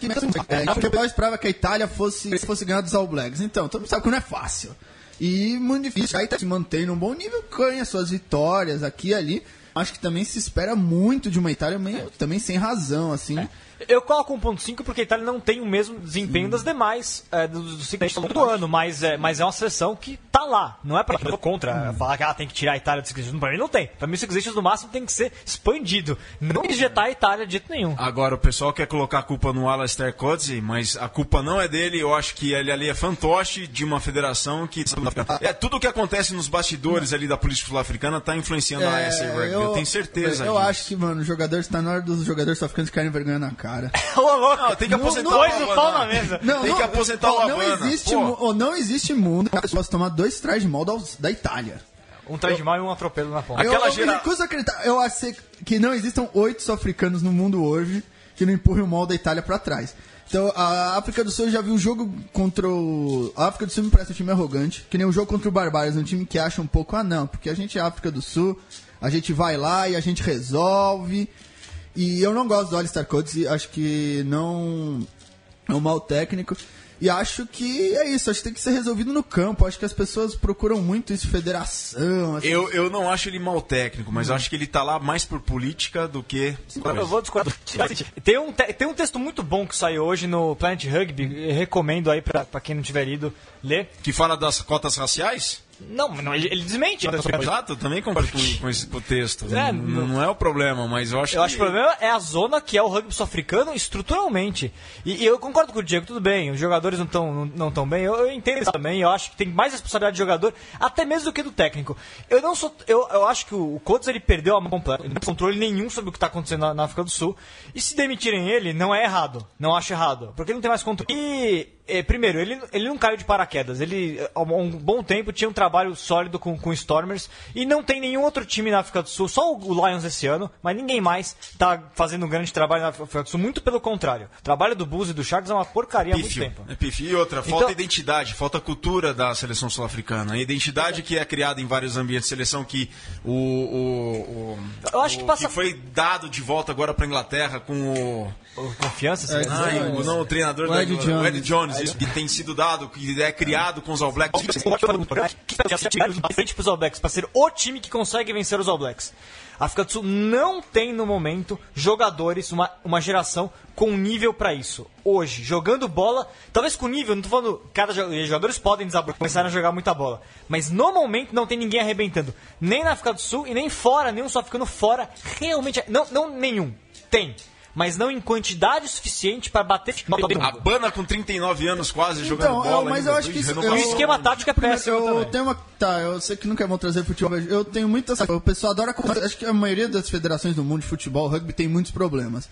Que mesmo, é, eu esperava que a Itália fosse, fosse ganhar dos All Blacks. Então, todo mundo sabe que não é fácil. E muito difícil. A Itália se mantém num bom nível, ganha suas vitórias aqui e ali. Acho que também se espera muito de uma Itália, meio, também sem razão, assim. Eu coloco 1.5 porque a Itália não tem o mesmo desempenho das demais é, do, do, do, do ano, mas é, mas é uma seleção que tá lá. Não é pra eu tô contra falar que ah, tem que tirar a Itália do Nations. Pra mim não tem. Pra mim o Nations no máximo tem que ser expandido. Não injetar a Itália de jeito nenhum. Agora, o pessoal quer colocar a culpa no Alastair Coetzee, mas a culpa não é dele. Eu acho que ele ali é fantoche de uma federação que... É, tudo o que acontece nos bastidores ali da política sul-africana tá influenciando a ASA Rugby. Eu, tenho certeza É, Eu disso. acho que, mano, os jogadores, tá na hora dos jogadores sul-africanos ficarem vergonha na cara. Ô, louco! Não, tem que Não, aposentar não, o Dois no pau na mesa. Não, Tem não, que aposentar o não existe, mu- ó, não existe mundo que possa tomar dois trás de mal da, da Itália. Um try de mal e um atropelo na ponta. Aquela eu, eu gera- me recuso acreditar. Eu acho que não existam oito sul-africanos no mundo hoje que não empurrem o mal da Itália pra trás. Então, a África do Sul eu já viu o jogo contra o. A África do Sul me parece um time arrogante, que nem o jogo contra o Barbários, um time que acha um pouco, ah não, porque a gente é África do Sul, a gente vai lá e a gente resolve. E eu não gosto do Alistair Coates, acho que não é um mau técnico. E acho que é isso, acho que tem que ser resolvido no campo. Acho que as pessoas procuram muito isso, federação. assim. Eu, eu não acho ele mal técnico, mas eu acho que ele tá lá mais por política do que... Eu vou discordar. Tem um, te- tem um texto muito bom que saiu hoje no Planet Rugby, recomendo aí pra, pra quem não tiver lido ler. Que fala das cotas raciais? Não, não ele, ele desmente. Exato, eu também concordo com, com esse com o texto. É, não, não é o problema, mas eu acho Eu que... acho que o problema é a zona que é o rugby sul-africano estruturalmente. E, e eu concordo com o Diego, tudo bem, os jogadores não estão não, não tão bem, eu, eu entendo isso também, eu acho que tem mais responsabilidade do jogador, até mesmo do que do técnico. Eu não sou. Eu, eu acho que o, o Coates ele perdeu a mão completa, ele não tem controle nenhum sobre o que está acontecendo na, na África do Sul. E se demitirem ele, não é errado. Não acho errado. Porque ele não tem mais controle. E, eh, primeiro, ele, ele não caiu de paraquedas. Ele, há um bom tempo, tinha um trabalho sólido com, com Stormers. E não tem nenhum outro time na África do Sul, só o Lions esse ano, mas ninguém mais está fazendo um grande trabalho na África do Sul. Muito pelo contrário. O trabalho do Bulls e do Sharks é uma porcaria há muito tempo. é pífio. E outra, falta Então- identidade, falta cultura da seleção sul-africana. A identidade que é criada em vários ambientes de seleção que o, o, o- Eu acho que o passa- foi dado de volta agora para Inglaterra com o O Confiança, dizer? Ai, o, não, o treinador O da Ed Inglaterra, o Ed Jones. Jones, isso que tem sido dado, que é criado com os All Blacks. frente pros All Blacks, pra ser o time que consegue vencer os All Blacks. A África do Sul não tem no momento jogadores, uma, uma geração com nível pra isso. Hoje, jogando bola, talvez com nível, não tô falando, cada jo- os jogadores podem começar a jogar muita bola, mas no momento não tem ninguém arrebentando, nem na África do Sul e nem fora, nenhum só ficando fora, realmente, não, não nenhum, tem. Mas não em quantidade suficiente para bater A Bana com 39 anos quase jogando Então, bola. eu- mas ainda, eu acho que isso- renovações. E o esquema tático é péssimo eu também. tenho uma. Tá, eu sei que nunca é bom trazer futebol. mas Eu tenho muitas. O pessoal adora. Acho que a maioria das federações do mundo de futebol, rugby tem muitos problemas.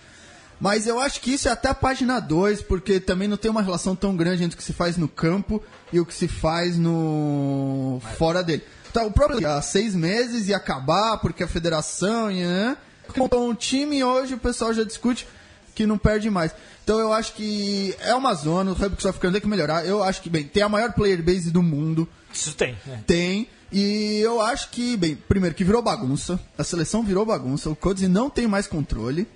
Mas eu acho que isso é até a página 2, porque também não tem uma relação tão grande entre o que se faz no campo e o que se faz no. fora dele. Tá, o problema é há seis meses e acabar, porque a federação e. né? Montou um time e hoje o pessoal já discute que não perde mais. Então eu acho que é uma zona, o rugby sul-africano tem que melhorar. Eu acho que, bem, tem a maior player base do mundo. Isso tem. né? Tem. E eu acho que, bem, primeiro que virou bagunça. A seleção virou bagunça. O Codes não tem mais controle.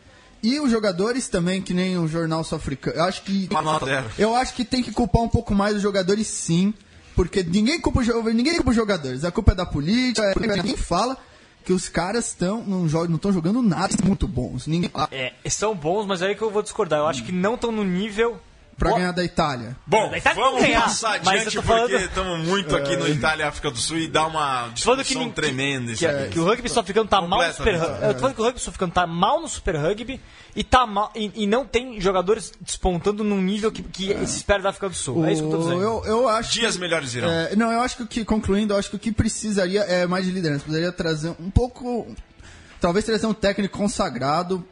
E os jogadores também, que nem o jornal sul-africano. Eu acho que. Zero. Eu acho que tem que culpar um pouco mais os jogadores, sim. Porque ninguém culpa, ninguém culpa os jogadores. A culpa é da política. É, ninguém fala que os caras estão não estão jogando nada muito bons. Ninguém É, são bons, mas é aí que eu vou discordar. Eu acho que não estão no nível. Pra Boa- ganhar da Itália. Bom, Da Itália vamos ganhar, passar adiante porque estamos muito aqui no Itália e África do Sul e dá uma que, discussão nin- tremenda que, isso que, aqui. que o rugby sul-africano tá mal no super Completamente. rugby. Eu tô falando que o rugby sul-africano tá mal no super rugby e, tá mal, e, e não tem jogadores despontando num nível que, que se espera da África do Sul. É isso que eu tô dizendo. Eu, eu acho Dias melhores irão. É, não, eu acho que, o que, concluindo, eu acho que o que precisaria é mais de liderança. Precisaria trazer um pouco. Talvez trazer um técnico consagrado.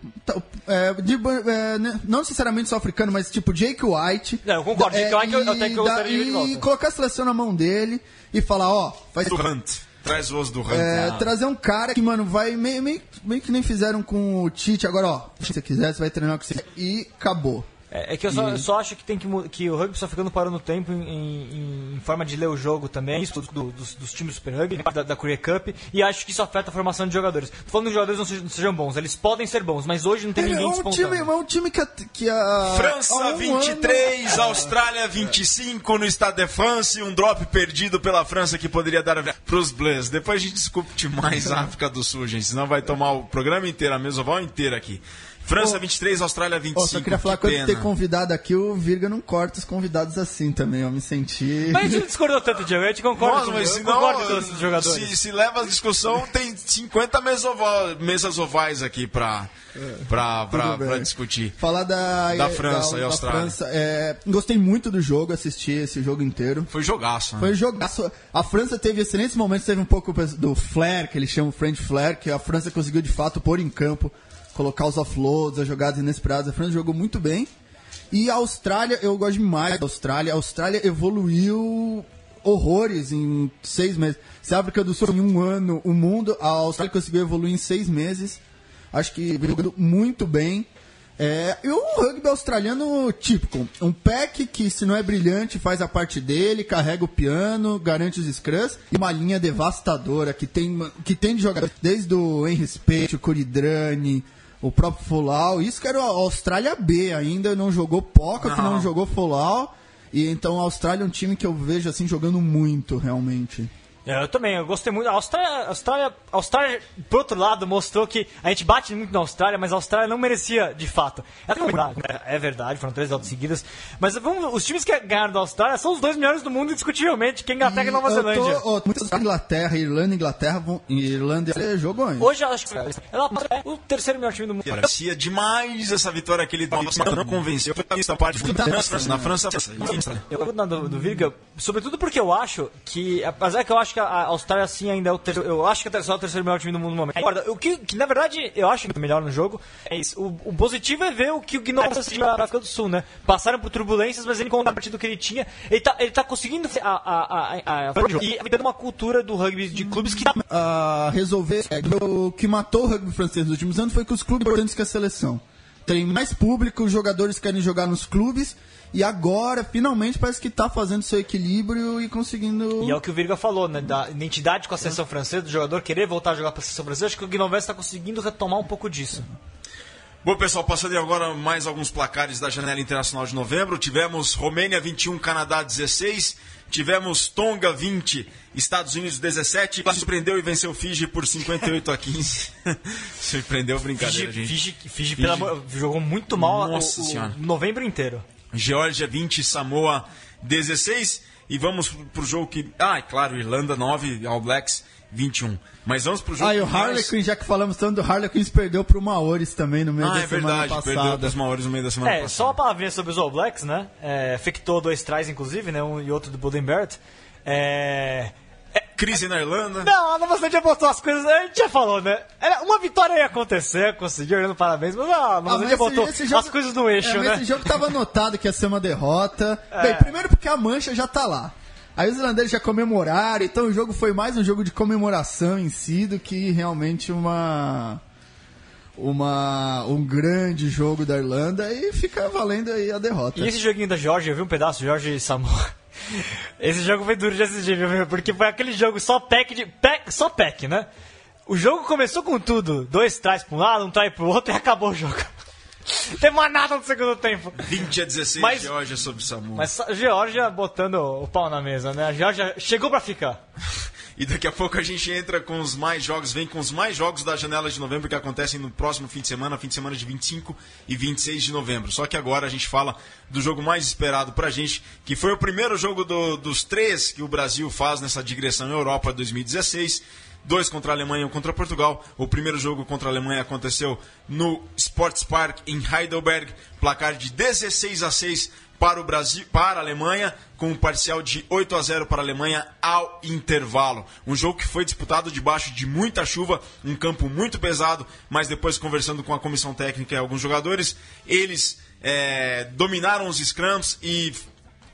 é, de é, né, não necessariamente só africano, mas tipo Jake White. Não, eu concordo, Jake White é o técnico que eu da- gostaria de E colocar a seleção na mão dele e falar: ó, faz. Do Hunt. Traz o osso do Hunt. É, Ah. trazer um cara que, mano, vai meio, meio, meio que nem fizeram com o Tite. Agora, ó, se você quiser, você vai treinar com você. E acabou. É, é que eu só, eu só acho que, tem que, que o rugby sul-africano parou no tempo em, em- em forma de ler o jogo também, isso do- dos, dos times do Super Rugby, da, da Korea Cup, e acho que isso afeta a formação de jogadores. Tô falando que os jogadores não sejam, não sejam bons, eles podem ser bons, mas hoje não tem É ninguém um despontando. time, é um time que a. Que a França um 23, ano- Austrália 25 no Stade de France, um drop perdido pela França que poderia dar pros Blues. Depois a gente discute mais a África do Sul, gente, senão vai tomar o programa inteiro, a mesoval inteira aqui. França 23, Austrália 25. Ó, só queria falar que quando ter pena. convidado aqui, o Virga não corta os convidados assim também. Eu me senti. Mas a gente não discordou tanto, Diego, a gente concorda Nossa, mas eu os jogadores. se, se leva a discussão, tem 50 mesoval- mesas ovais aqui pra, pra, pra, Tudo bem. pra discutir. Falar da, Da França e Austrália. França, é, gostei muito do jogo, assisti esse jogo inteiro. Foi jogaço, né? Foi jogaço. A França teve excelentes momentos, teve um pouco do flare, que eles chamam French flare, que a França conseguiu de fato pôr em campo, colocar os offloads, as jogadas inesperadas. A França jogou muito bem. E a Austrália, eu gosto demais da Austrália. A Austrália evoluiu horrores em seis meses. Se a África do Sul em um ano, o mundo, a Austrália conseguiu evoluir em seis meses. Acho que jogando muito bem. É, e o rugby australiano típico. Um pack que, se não é brilhante, faz a parte dele, carrega o piano, garante os scrums. E uma linha devastadora que tem, que tem de jogadores desde o Henry Spate, o Coridrani, o próprio Folau. Isso que era a Austrália B ainda, não jogou Poca, que não Não. jogou Folau. E então a Austrália é um time que eu vejo assim jogando muito, realmente. É, Eu também, eu gostei muito. A Austrália, a Austrália, a Austrália, por outro lado, mostrou que a gente bate muito na Austrália, mas a Austrália não merecia de fato. Ela tem uma- É verdade, foram três derrotas seguidas. Mas vamos, os times que ganharam da Austrália são os dois melhores do mundo, indiscutivelmente, que é Inglaterra e, Nova Zelândia. Tô, ó, muitas Inglaterra, Irlanda, Inglaterra, vão, Irlanda é jogo ainda. Hoje eu acho que ela é o terceiro melhor time do mundo. Parecia demais essa vitória que ele não convenceu. Foi essa parte na França. Na França, Eu vou na do, do Virga, sobretudo porque eu acho que, apesar que eu acho que a Austrália sim ainda é o terceiro, eu acho que é só o terceiro melhor time do mundo no momento. Agora, o que, que na verdade eu acho que é melhor no jogo é isso. O, o positivo é ver o que o Gnome conseguiu na África do Sul, né? Passaram por turbulências, mas ele encontrou a partida que ele tinha. Ele tá, ele tá conseguindo a, a, a, a, e dando uma cultura do rugby de clubes que a resolver. é, o que matou o rugby francês nos últimos anos foi que os clubes importantes que a seleção. Tem mais público, os jogadores querem jogar nos clubes. E agora, finalmente, parece que tá fazendo seu equilíbrio e conseguindo. E é o que o Virga falou, né? Da identidade com a seleção francesa, do jogador querer voltar a jogar para a seleção francesa. Acho que o Guinoves está conseguindo retomar um pouco disso. Bom, pessoal, passando agora mais alguns placares da janela internacional de novembro. Tivemos Romênia 21, Canadá 16. Tivemos Tonga 20, Estados Unidos 17. Surpreendeu e venceu Fiji por 58 a 15. Surpreendeu brincadeira, Fiji, gente. Fiji, Fiji, pelo amor- jogou muito mal Nossa o, o Senhora. novembro inteiro. Geórgia 20, Samoa 16. E vamos pro jogo que. Ah, é claro, Irlanda 9, All Blacks 21. Mas vamos pro jogo. Ah, e o mais- Harlequin, já que falamos tanto do Harlequin, perdeu pro Maores também no meio Ah, da é semana verdade, perdeu passada. dos maiores no meio da semana É, passada. só uma palavrinha sobre os All Blacks, né? É, Fectou dois trás, inclusive, né? Um e outro do Budenbert. É... Crise na Irlanda. Não, a Nova Zelândia botou as coisas. A gente já falou, né? Era, uma vitória ia acontecer, conseguiu, dando parabéns, mas a Nova Ah, mas Zelândia esse- botou esse jogo- as coisas no eixo, é, né? Esse jogo tava anotado que ia ser uma derrota. É. Bem, primeiro porque a mancha já tá lá. Aí os irlandeses já comemoraram, então o jogo foi mais um jogo de comemoração em si do que realmente uma. Uma, um grande jogo da Irlanda e fica valendo aí a derrota. E esse joguinho da Georgia, eu vi um pedaço, Georgia e Samoa. Esse jogo foi duro de assistir, viu? Porque foi aquele jogo só pack de. Pack, só pack, né? O jogo começou com tudo. Dois trás pra um lado, um trai pro outro e acabou o jogo. Tem mais nada no segundo tempo. 20 a 16, Mas- Georgia sobre Samoa. Mas a Georgia botando o pau na mesa, né? A Georgia chegou pra ficar. E daqui a pouco a gente entra com os mais jogos, vem com os mais jogos da janela de novembro que acontecem no próximo fim de semana, fim de semana de 25 e 26 de novembro. Só que agora a gente fala do jogo mais esperado pra gente, que foi o primeiro jogo do- dos três que o Brasil faz nessa digressão Europa 2016. Dois contra a Alemanha e um contra Portugal. O primeiro jogo contra a Alemanha aconteceu no Sports Park em Heidelberg, placar de 16 a 6 para o Brasil, para a Alemanha, com um parcial de 8 a 0 para a Alemanha ao intervalo. Um jogo que foi disputado debaixo de muita chuva, um campo muito pesado, mas depois conversando com a comissão técnica e alguns jogadores, eles é, dominaram os scrums e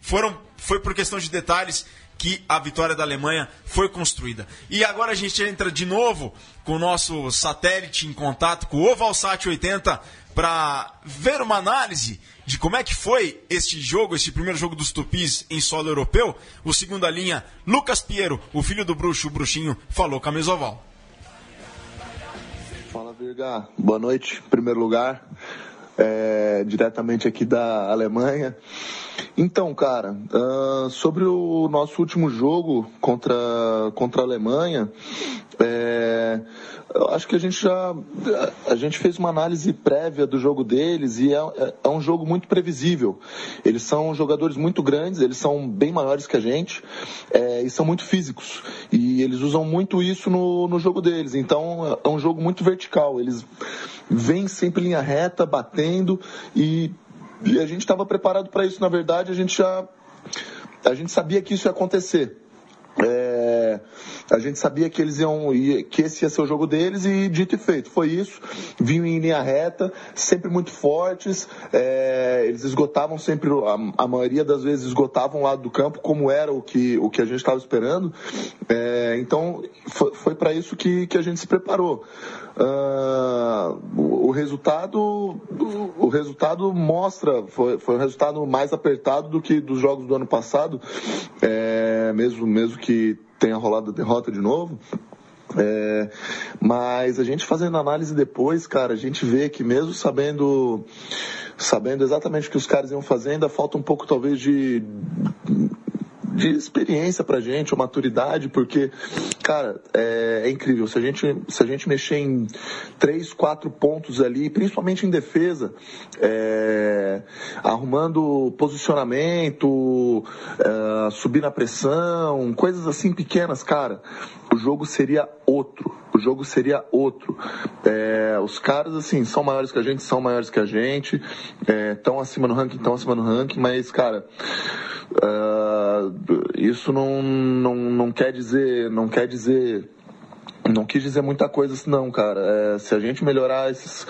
foram foi por questão de detalhes que a vitória da Alemanha foi construída. E agora a gente entra de novo com o nosso satélite em contato com o Ovalsat 80 para ver uma análise de como é que foi este jogo, este primeiro jogo dos Tupis em solo europeu. O segunda linha, Lucas Piero, o filho do bruxo, o bruxinho, falou com a Mesoval. Fala Virga, boa noite, em primeiro lugar, é, diretamente aqui da Alemanha. Então, cara, ah, sobre o nosso último jogo contra, contra a Alemanha, é, acho que a gente já a gente fez uma análise prévia do jogo deles e é, é- é um jogo muito previsível. Eles são jogadores muito grandes, eles são bem maiores que a gente é, e são muito físicos. E eles usam muito isso no, no jogo deles. Então é um jogo muito vertical. Eles vêm sempre em linha reta, batendo e, e a gente estava preparado para isso. Na verdade, a gente já a gente sabia que isso ia acontecer. É, a gente sabia que eles iam, ia- que esse ia ser o jogo deles e dito e feito, foi isso. Vinham em linha reta, sempre muito fortes. é, eles esgotavam sempre, a, a maioria das vezes esgotavam o lado do campo, como era o que, o que a gente estava esperando. É, então foi, foi para isso que, que a gente se preparou. Ah, o, o resultado, o, o resultado mostra, foi, foi um resultado mais apertado do que dos jogos do ano passado, é, mesmo, mesmo que tenha rolado a derrota de novo. É, mas a gente fazendo análise depois, cara, a gente vê que mesmo sabendo sabendo exatamente o que os caras iam fazer, ainda falta um pouco talvez de de experiência pra gente, ou maturidade, porque, cara, é, é incrível. Se a, gente, se a gente mexer em três, quatro pontos ali, principalmente em defesa, é, arrumando posicionamento, é, subir na pressão, coisas assim pequenas, cara, o jogo seria outro. O jogo seria outro. É, os caras, assim, são maiores que a gente, são maiores que a gente, estão acima no ranking, estão acima no ranking, mas, cara, ah, isso não, não, não quer dizer, não quer dizer não quis dizer muita coisa assim, não, cara. É, se a gente melhorar esses,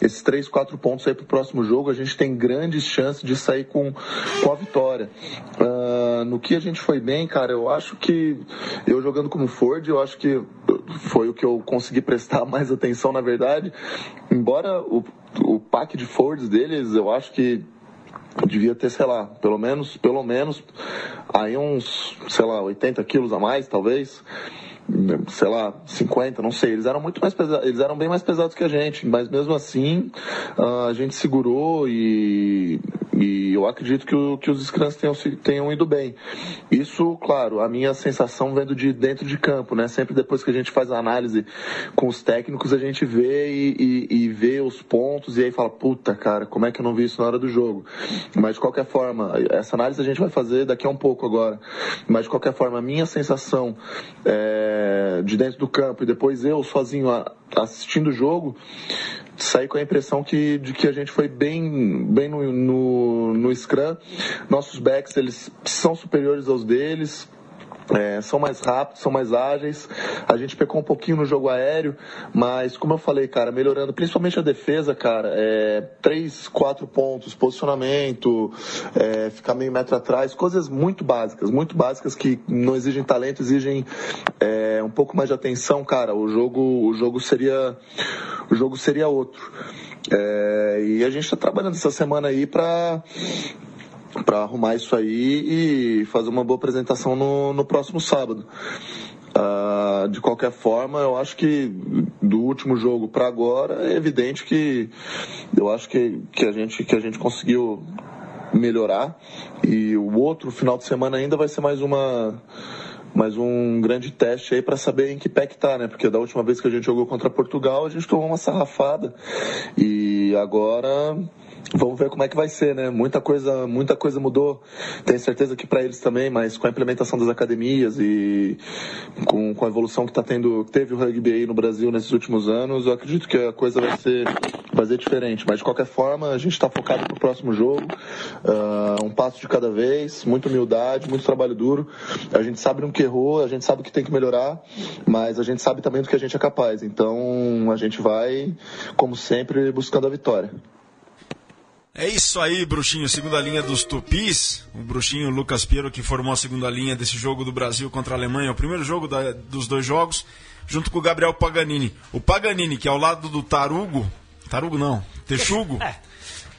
esses três, quatro pontos aí pro próximo jogo, a gente tem grandes chances de sair com, com a vitória. Ah, no que a gente foi bem, cara, eu acho que eu jogando como Ford, eu acho que foi o que eu consegui prestar mais atenção, na verdade. Embora o, o pack de Fords deles, eu acho que devia ter, sei lá, pelo menos, pelo menos, aí uns, sei lá, 80 quilos a mais, talvez. Sei lá, 50, não sei. Eles eram muito mais pesados, eles eram bem mais pesados que a gente, mas mesmo assim, ah, a gente segurou e, E eu acredito que, o, que os scrums tenham, tenham ido bem. Isso, claro, a minha sensação vendo de dentro de campo, né? Sempre depois que a gente faz a análise com os técnicos, a gente vê e, e, e vê os pontos e aí fala, puta, cara, como é que eu não vi isso na hora do jogo? Mas de qualquer forma, essa análise a gente vai fazer daqui a um pouco agora. Mas de qualquer forma, a minha sensação é, de dentro do campo e depois eu sozinho assistindo o jogo, saí com a impressão que, de que a gente foi bem, bem no, no, no Scrum. Nossos backs eles são superiores aos deles, é, são mais rápidos, são mais ágeis. A gente pecou um pouquinho no jogo aéreo, mas como eu falei, cara, melhorando principalmente a defesa, cara, é, três, quatro pontos, posicionamento, é, ficar meio metro atrás, coisas muito básicas, muito básicas que não exigem talento, exigem é, um pouco mais de atenção, cara. O jogo, o jogo seria, o jogo seria outro. É, e a gente está trabalhando essa semana aí para para arrumar isso aí e fazer uma boa apresentação no, no próximo sábado. Uh, de qualquer forma, eu acho que do último jogo para agora é evidente que eu acho que, que, a gente, que a gente conseguiu melhorar e o outro final de semana ainda vai ser mais uma mais um grande teste aí para saber em que pé que tá, né? Porque da última vez que a gente jogou contra Portugal, a gente tomou uma sarrafada e agora Vamos ver como é que vai ser, né? Muita coisa, muita coisa mudou. Tenho certeza que para eles também, mas com a implementação das academias e com, com a evolução que tá tendo, teve o rugby aí no Brasil nesses últimos anos, eu acredito que a coisa vai ser, vai ser diferente. Mas de qualquer forma, a gente está focado pro próximo jogo, uh, um passo de cada vez, muita humildade, muito trabalho duro. A gente sabe no que errou, a gente sabe o que tem que melhorar, mas a gente sabe também do que a gente é capaz. Então a gente vai, como sempre, buscando a vitória. É isso aí, bruxinho. Segunda linha dos Tupis. O bruxinho Lucas Piero que formou a segunda linha desse jogo do Brasil contra a Alemanha. O primeiro jogo da, dos dois jogos, junto com o Gabriel Paganini. O Paganini, que é ao lado do Tarugo. Tarugo não, Texugo.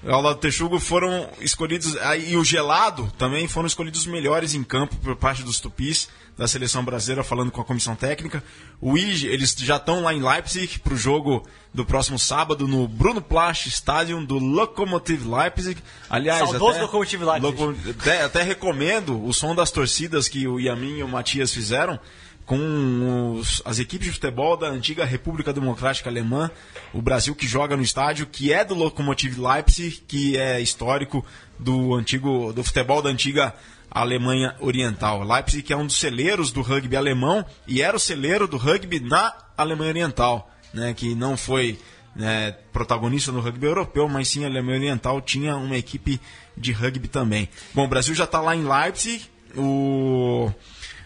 É. Ao lado do Texugo foram escolhidos. E o Gelado também foram escolhidos os melhores em campo por parte dos Tupis da seleção brasileira falando com a comissão técnica. O IG, eles já estão lá em Leipzig para o jogo do próximo sábado no Bruno Plach Stadium do Lokomotiv Leipzig. Aliás, Saudoso até, Lokomotiv Leipzig. Loco, até, até, recomendo o som das torcidas que o Yamin e o Matias fizeram com os, as equipes de futebol da antiga República Democrática Alemã, o Brasil que joga no estádio que é do Lokomotiv Leipzig, que é histórico do antigo do futebol da antiga Alemanha Oriental. Leipzig que é um dos celeiros do rugby alemão e era o celeiro do rugby na Alemanha Oriental, né, que não foi né, protagonista no rugby europeu, mas sim a Alemanha Oriental tinha uma equipe de rugby também. Bom, o Brasil já está lá em Leipzig, o,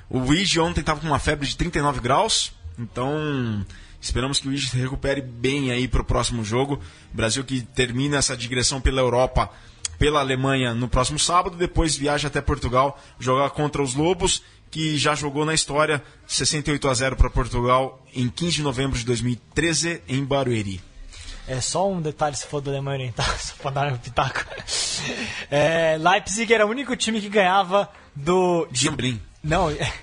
o Luigi ontem estava com uma febre de 39 graus, então esperamos que o Luigi se recupere bem aí para o próximo jogo. Brasil que termina essa digressão pela Europa pela Alemanha no próximo sábado, depois viaja até Portugal jogar contra os Lobos, que já jogou na história 68 a 0 para Portugal em 15 de novembro de 2013 em Barueri. É só um detalhe se for do Alemanha Oriental, só para dar um pitaco. É, Leipzig era o único time que ganhava do. Jambrim. Não, é,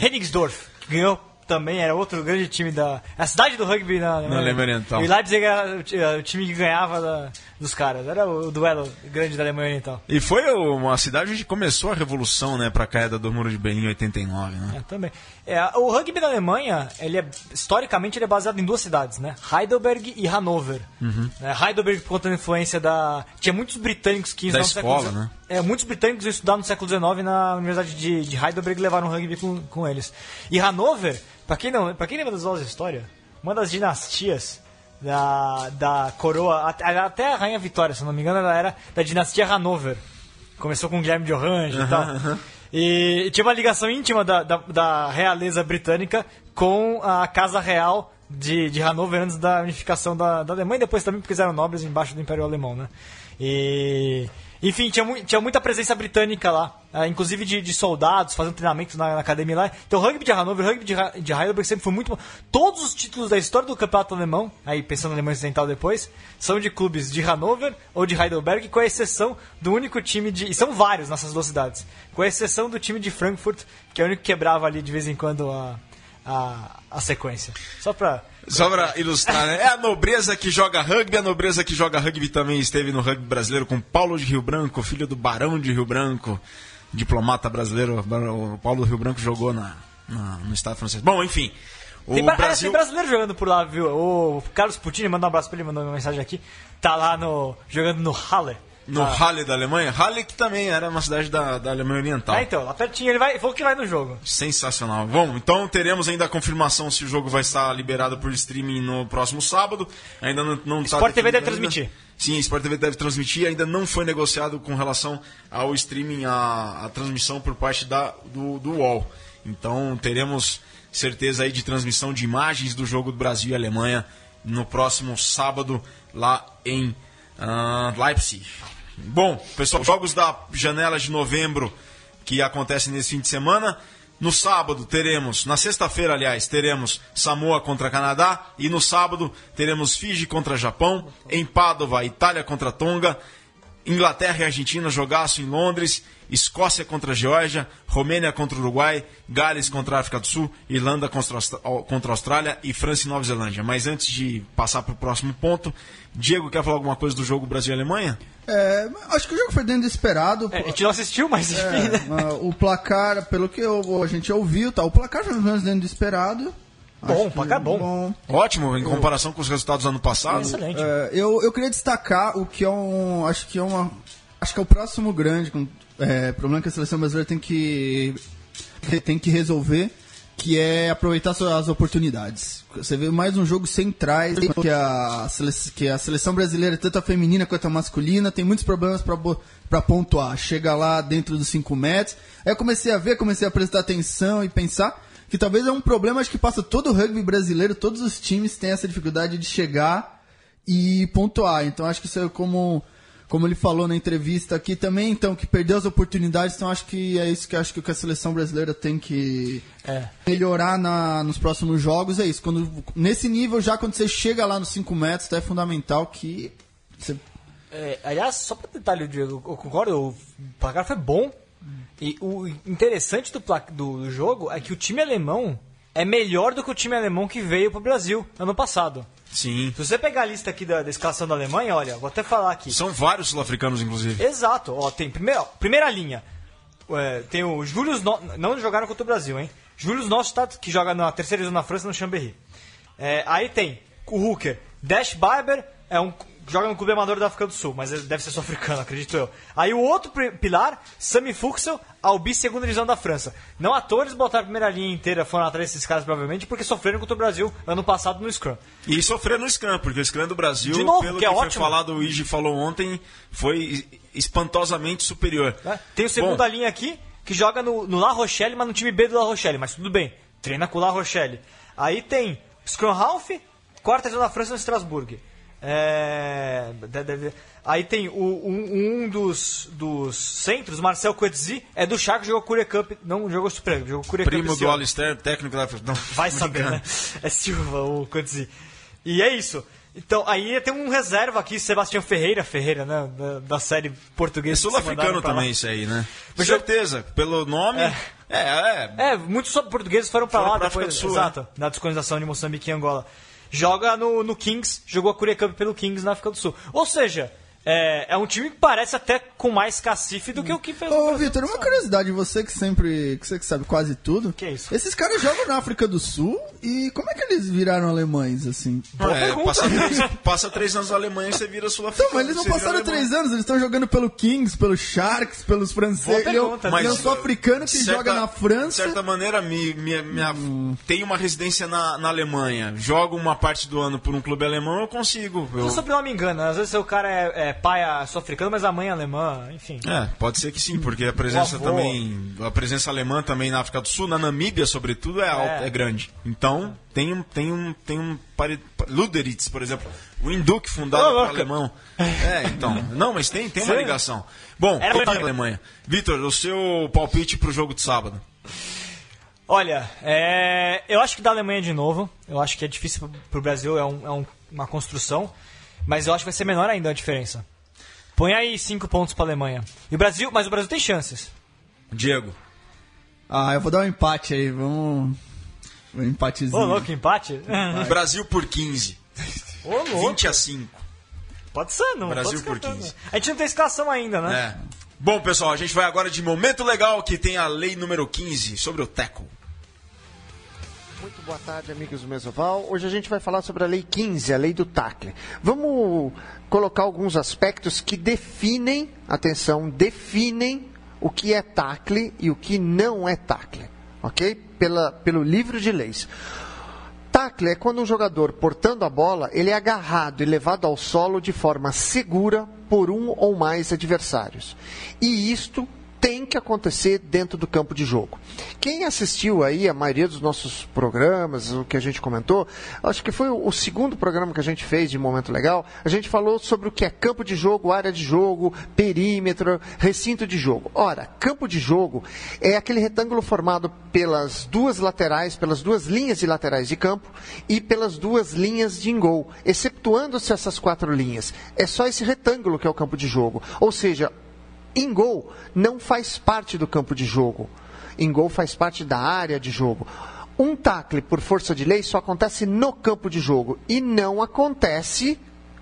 Hennigsdorf, que ganhou também era outro grande time da. A cidade do rugby na, na Alemanha Oriental. E Leipzig era o, o time que ganhava da, dos caras. Era o duelo grande da Alemanha Oriental. E foi uma cidade onde começou a revolução, né, para a queda do Muro de Berlim em 89, né? É, também. É, o rugby da Alemanha, ele é, historicamente, ele é baseado em duas cidades, né? Heidelberg e Hannover. Uhum. É, Heidelberg por conta da influência da... Tinha muitos britânicos que... Da escola, né? É, muitos britânicos estudaram no século XIX na Universidade de, de Heidelberg e levaram rugby com, com eles. E Hannover Pra quem, não, pra quem lembra das aulas de história, uma das dinastias da, da coroa, até a Rainha Vitória, se não me engano, ela era da dinastia Hanover. Começou com Guilherme de Orange uhum, e tal. Uhum. E, e, tinha uma ligação íntima da, da, da, realeza britânica com a Casa Real de, de Hanover antes da unificação da, da Alemanha e depois também porque eles eram nobres embaixo do Império Alemão, né? E enfim, tinha, mu tinha muita presença britânica lá, uh, inclusive de, de, soldados fazendo treinamento na, na, academia lá. Então o rugby de Hannover, o rugby de, de Heidelberg sempre foi muito bom. Todos os títulos da história do campeonato alemão, aí pensando na Alemanha Ocidental depois, são de clubes de Hannover ou de Heidelberg, com a exceção do único time de. E são vários nessas duas cidades. Com a exceção do time de Frankfurt, que é o único que quebrava ali de vez em quando a, a, a sequência. Só pra Só pra ilustrar, né? É a nobreza que joga rugby, a nobreza que joga rugby também esteve no rugby brasileiro com Paulo de Rio Branco, filho do Barão de Rio Branco, diplomata brasileiro. O Paulo do Rio Branco jogou na, na- no Estado francês. Bom, enfim. O Tem, é, Brasil. tem brasileiro jogando por lá, viu? O Carlos Putini, manda um abraço pra ele, mandou uma mensagem aqui. Tá lá no, jogando no Halle. No Ah. Halle da Alemanha. Halle que também era uma cidade da, da Alemanha Oriental. Ah, então, lá pertinho, ele vai, falou que vai no jogo. Sensacional. Bom, então teremos ainda a confirmação se o jogo vai estar liberado por streaming no próximo sábado. Ainda não, não tá Sport TV deve ainda. transmitir. Sim, Sport TV deve transmitir. Ainda não foi negociado com relação ao streaming, a, a transmissão por parte da, do, do UOL. Então teremos certeza aí de transmissão de imagens do jogo do Brasil e Alemanha no próximo sábado lá em ah, Leipzig. Bom, pessoal, jogos da janela de novembro que acontecem nesse fim de semana. No sábado teremos, na sexta-feira, aliás, teremos Samoa contra Canadá e no sábado teremos Fiji contra Japão, em Padova, Itália contra Tonga, Inglaterra e Argentina jogaço em Londres, Escócia contra Geórgia, Romênia contra Uruguai, Gales contra a África do Sul, Irlanda contra a a Austrália e França e Nova Zelândia. Mas antes de passar para o próximo ponto, Diego quer falar alguma coisa do jogo Brasil e Alemanha? É, acho que o jogo foi dentro do esperado. É, a gente não assistiu, mas enfim, É, né? ah, o placar, pelo que eu- a gente ouviu, tá? O placar foi dentro do esperado. Bom, placar que bom. Ótimo, em comparação com os resultados do ano passado. Excelente. É, eu, eu queria destacar o que é um. Acho que é uma. Acho que é o próximo grande com- é, problema que a seleção brasileira tem que, tem que resolver, que é aproveitar as oportunidades. Você vê mais um jogo sem trás, que a, que a seleção brasileira, tanto a feminina quanto a masculina, tem muitos problemas para pontuar. Chega lá dentro dos 5 metros. Aí eu comecei a ver, comecei a prestar atenção e pensar que talvez é um problema acho que passa todo o rugby brasileiro, todos os times têm essa dificuldade de chegar e pontuar. Então acho que isso é como como ele falou na entrevista aqui também, então que perdeu as oportunidades, então acho que é isso que acho que a seleção brasileira tem que É. melhorar na, nos próximos jogos, é isso. Quando nesse nível já quando você chega lá nos 5 metros, tá, é fundamental que você É, aliás, só para detalhe, Diego, eu concordo, o placar foi bom. E o interessante do, do, do jogo é que o time alemão é melhor do que o time alemão que veio pro Brasil ano passado. Sim. Se você pegar a lista aqui da, da escalação da Alemanha, olha, vou até falar aqui. São vários sul-africanos, inclusive. Exato, ó, tem primeira, primeira linha. É, tem o Julius no... não jogaram contra o Brasil, hein? Julius Nostad, que joga na terceira divisão na França no Chambéry. É, aí tem o Hooker, Dash Barber, é um joga no clube amador da África do Sul, mas ele deve ser sul-africano, acredito eu. Aí o outro pilar, Sami Fuxel, Albi, segunda divisão da França. Não eles botaram a primeira linha inteira, foram atrás desses caras provavelmente, porque sofreram contra o Brasil ano passado no Scrum. E sofrer no Scrum, porque o Scrum do Brasil, De novo, pelo que é foi ótimo. falado, o Igi falou ontem, foi espantosamente superior. né? Tem o segunda Bom, linha aqui, que joga no, no La Rochelle, mas no time B do La Rochelle, mas tudo bem, treina com o La Rochelle. Aí tem Scrum Half, quarta divisão da França no Strasbourg. É, de- deve- aí tem o, um, um dos, dos centros, Marcel Coetzee, é do Chaco, jogou Curia Cup, não jogou Super Rugby, jogou Curia Cup Primo do. Alistair, técnico da... Não, Vai saber, né? É Silva, o Coetzee. E é isso. Então, aí tem um reserva aqui, Sebastião Ferreira, Ferreira, né? Da, da série É portuguesa. se sul-africano também isso aí, né? Mas eu- certeza, pelo nome... É, é, É, muitos só- portugueses foram pra Foram lá depois, Sul, exato, na descolonização de Moçambique e Angola. Joga no, no Kings, jogou a Curia Cup pelo Kings na África do Sul. Ou seja, é, é um time que parece até com mais cacife do que o que fez. Ô, Vitor, uma curiosidade, você que sempre. que você que sabe quase tudo. Que isso? Esses caras jogam na África do Sul e como é que eles viraram alemães, assim? Boa é, pergunta. passa, três, passa três anos na Alemanha e você vira sul-africano. Então, mas eles não passaram alemão. três anos, eles estão jogando pelo Kings, pelos Sharks, pelos franceses. Boa Ele é um- é um mas, sul-africano que certa- joga na De França. certa maneira, me, me- minha- tem uma residência na, na Alemanha, jogo uma parte do ano por um clube alemão, eu consigo. Eu- Se o sobrenome me engana, às vezes o cara é, é pai é sul-africano, mas a mãe é alemã, enfim. É, pode ser que sim, porque a presença O também, a presença alemã também na África do Sul, na Namíbia, sobretudo, é, alta, é. grande. Então, tem um, tem um, tem um Luderitz, por exemplo, o Induc fundado Ô, por alemão. É, então, não, mas tem, tem uma ligação. Bom, Era voltando Alemanha. Vitor, o seu palpite pro jogo de sábado? Olha, é, eu acho que da Alemanha de novo. Eu acho que é difícil pro- pro Brasil, é, um- é um- uma construção. Mas eu acho que vai ser menor ainda a diferença. Põe aí cinco pontos pra Alemanha. E o Brasil, mas o Brasil tem chances. Diego. Ah, eu vou dar um empate aí, vamos. Um empatezinho. Ô, louco, empate? Brasil por 15. Ô, louco. 20 a 5. Pode ser, não. Brasil pode por descartar, 15. né? A gente não tem escalação ainda, né? É. Bom, pessoal, a gente vai agora de momento legal que tem a lei número 15 sobre o tackle. Boa tarde, amigos do Mesoval. Hoje a gente vai falar sobre a Lei 15, a Lei do Tacle. Vamos colocar alguns aspectos que definem, atenção, definem o que é tacle e o que não é tacle, ok? Pela, pelo livro de leis. Tacle é quando um jogador, portando a bola, ele é agarrado e levado ao solo de forma segura por um ou mais adversários. E isto tem que acontecer dentro do campo de jogo. Quem assistiu aí a maioria dos nossos programas, o que a gente comentou, acho que foi o, segundo programa que a gente fez de Momento Legal, a gente falou sobre o que é campo de jogo, área de jogo, perímetro, recinto de jogo. Ora, campo de jogo é aquele retângulo formado pelas duas laterais, pelas duas linhas de laterais de campo e pelas duas linhas de engol, exceptuando-se essas quatro linhas. É só esse retângulo que é o campo de jogo. Ou seja, em gol não faz parte do campo de jogo. Em gol faz parte da área de jogo. Um tacle, por força de lei, só acontece no campo de jogo e não acontece,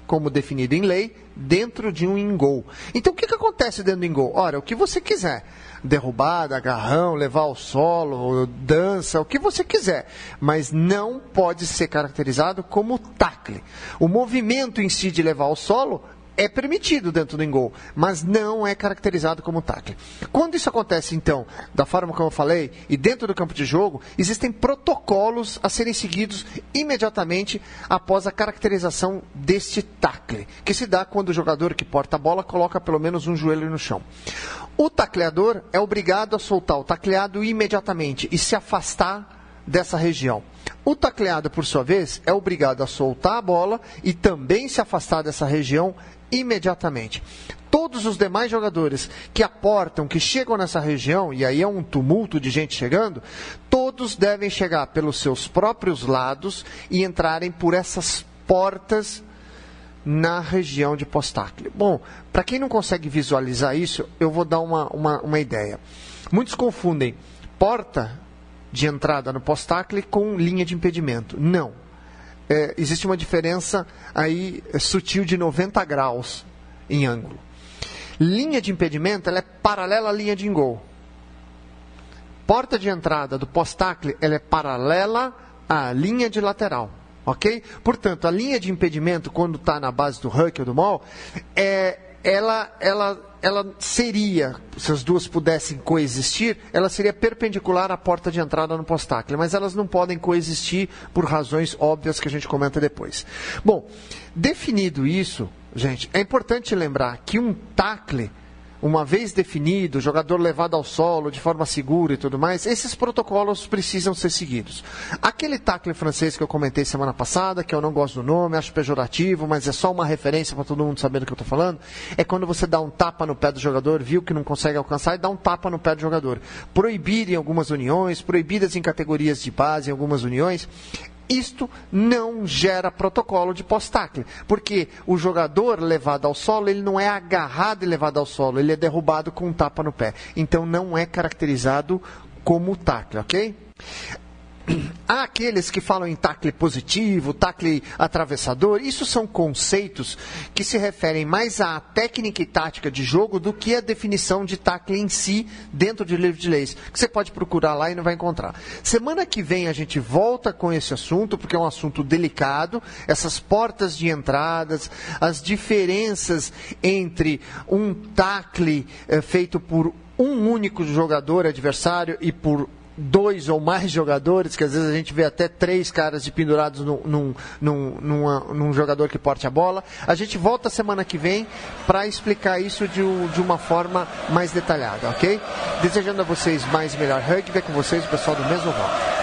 como definido em lei, dentro de um ingol. Então, o que, que acontece dentro do ingol? Ora, o que você quiser. Derrubada, agarrão, levar ao solo, dança, o que você quiser. Mas não pode ser caracterizado como tacle. O movimento em si de levar ao solo é permitido dentro do engol, mas não é caracterizado como tackle. Quando isso acontece, então, da forma como eu falei, e dentro do campo de jogo, existem protocolos a serem seguidos imediatamente após a caracterização deste tackle, que se dá quando o jogador que porta a bola coloca pelo menos um joelho no chão. O tacleador é obrigado a soltar o tacleado imediatamente e se afastar dessa região. O tacleado, por sua vez, é obrigado a soltar a bola e também se afastar dessa região imediatamente. Todos os demais jogadores que aportam, que chegam nessa região, e aí é um tumulto de gente chegando, todos devem chegar pelos seus próprios lados e entrarem por essas portas na região de postacle. Bom, para quem não consegue visualizar isso, eu vou dar uma, uma, uma ideia. Muitos confundem porta de entrada no postacle com linha de impedimento. Não. É, existe uma diferença aí é, sutil de 90 graus em ângulo. Linha de impedimento ela é paralela à linha de engol. Porta de entrada do postacle ela é paralela à linha de lateral. Ok? Portanto, a linha de impedimento, quando está na base do huck ou do maul, é, ela, ela, ela seria, se as duas pudessem coexistir, ela seria perpendicular à porta de entrada no postacle, mas elas não podem coexistir por razões óbvias que a gente comenta depois. Bom, definido isso, gente, é importante lembrar que um tacle, uma vez definido, o jogador levado ao solo de forma segura e tudo mais, esses protocolos precisam ser seguidos. Aquele tacle francês que eu comentei semana passada, que eu não gosto do nome, acho pejorativo, mas é só uma referência para todo mundo saber do que eu estou falando, é quando você dá um tapa no pé do jogador, viu que não consegue alcançar, e dá um tapa no pé do jogador. Proibido em algumas uniões, proibidas em categorias de base em algumas uniões, isto não gera protocolo de post-tackle, porque o jogador levado ao solo, ele não é agarrado e levado ao solo, ele é derrubado com um tapa no pé. Então não é caracterizado como tackle, ok? Há aqueles que falam em tacle positivo, tacle atravessador. Isso são conceitos que se referem mais à técnica e tática de jogo do que à definição de tacle em si dentro de livro de leis. Que você pode procurar lá e não vai encontrar. Semana que vem a gente volta com esse assunto, porque é um assunto delicado. Essas portas de entradas, as diferenças entre um tacle eh, feito por um único jogador adversário e por dois ou mais jogadores, que às vezes a gente vê até três caras de pendurados num, num, num, numa, num jogador que porte a bola. A gente volta semana que vem para explicar isso de, de, uma forma mais detalhada, ok? Desejando a vocês mais e melhor rugby, é com vocês o pessoal do mesmo voto.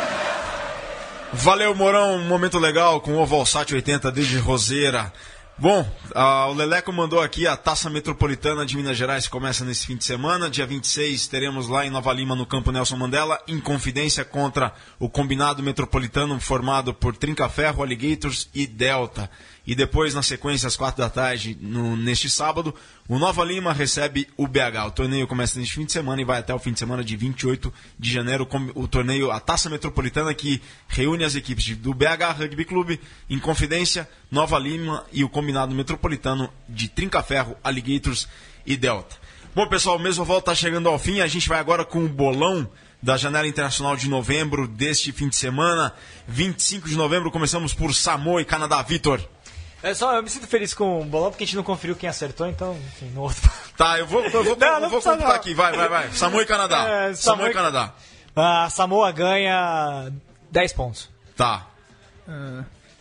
Valeu, Morão, um momento legal com o Ovalsat 80 desde Roseira. Bom, o Leleco mandou aqui a Taça Metropolitana de Minas Gerais começa nesse fim de semana. Dia 26 teremos lá em Nova Lima, no Campo Nelson Mandela, em confidência contra o combinado metropolitano formado por Trincaferro, Alligators e Delta. E depois, na sequência, às quatro da tarde, no- neste sábado, o Nova Lima recebe o BH. O torneio começa neste fim de semana e vai até o fim de semana de 28 de janeiro. com- O torneio, a Taça Metropolitana, que reúne as equipes do BH Rugby Clube, em confidência, Nova Lima e o combinado metropolitano de Trincaferro, Alligators e Delta. Bom, pessoal, o mesmo volta está chegando ao fim. A gente vai agora com o bolão da janela internacional de novembro deste fim de semana. 25 de novembro, começamos por Samoa e Canadá. Vitor. É só, eu me sinto feliz com o bolão porque a gente não conferiu quem acertou, então, enfim, no outro. Tá, eu vou, eu vou, Não, não eu vou precisa computar não. aqui. Vai, vai, vai. Samoa e Canadá. É, Samoa e Canadá. A Samoa ganha 10 pontos. Tá,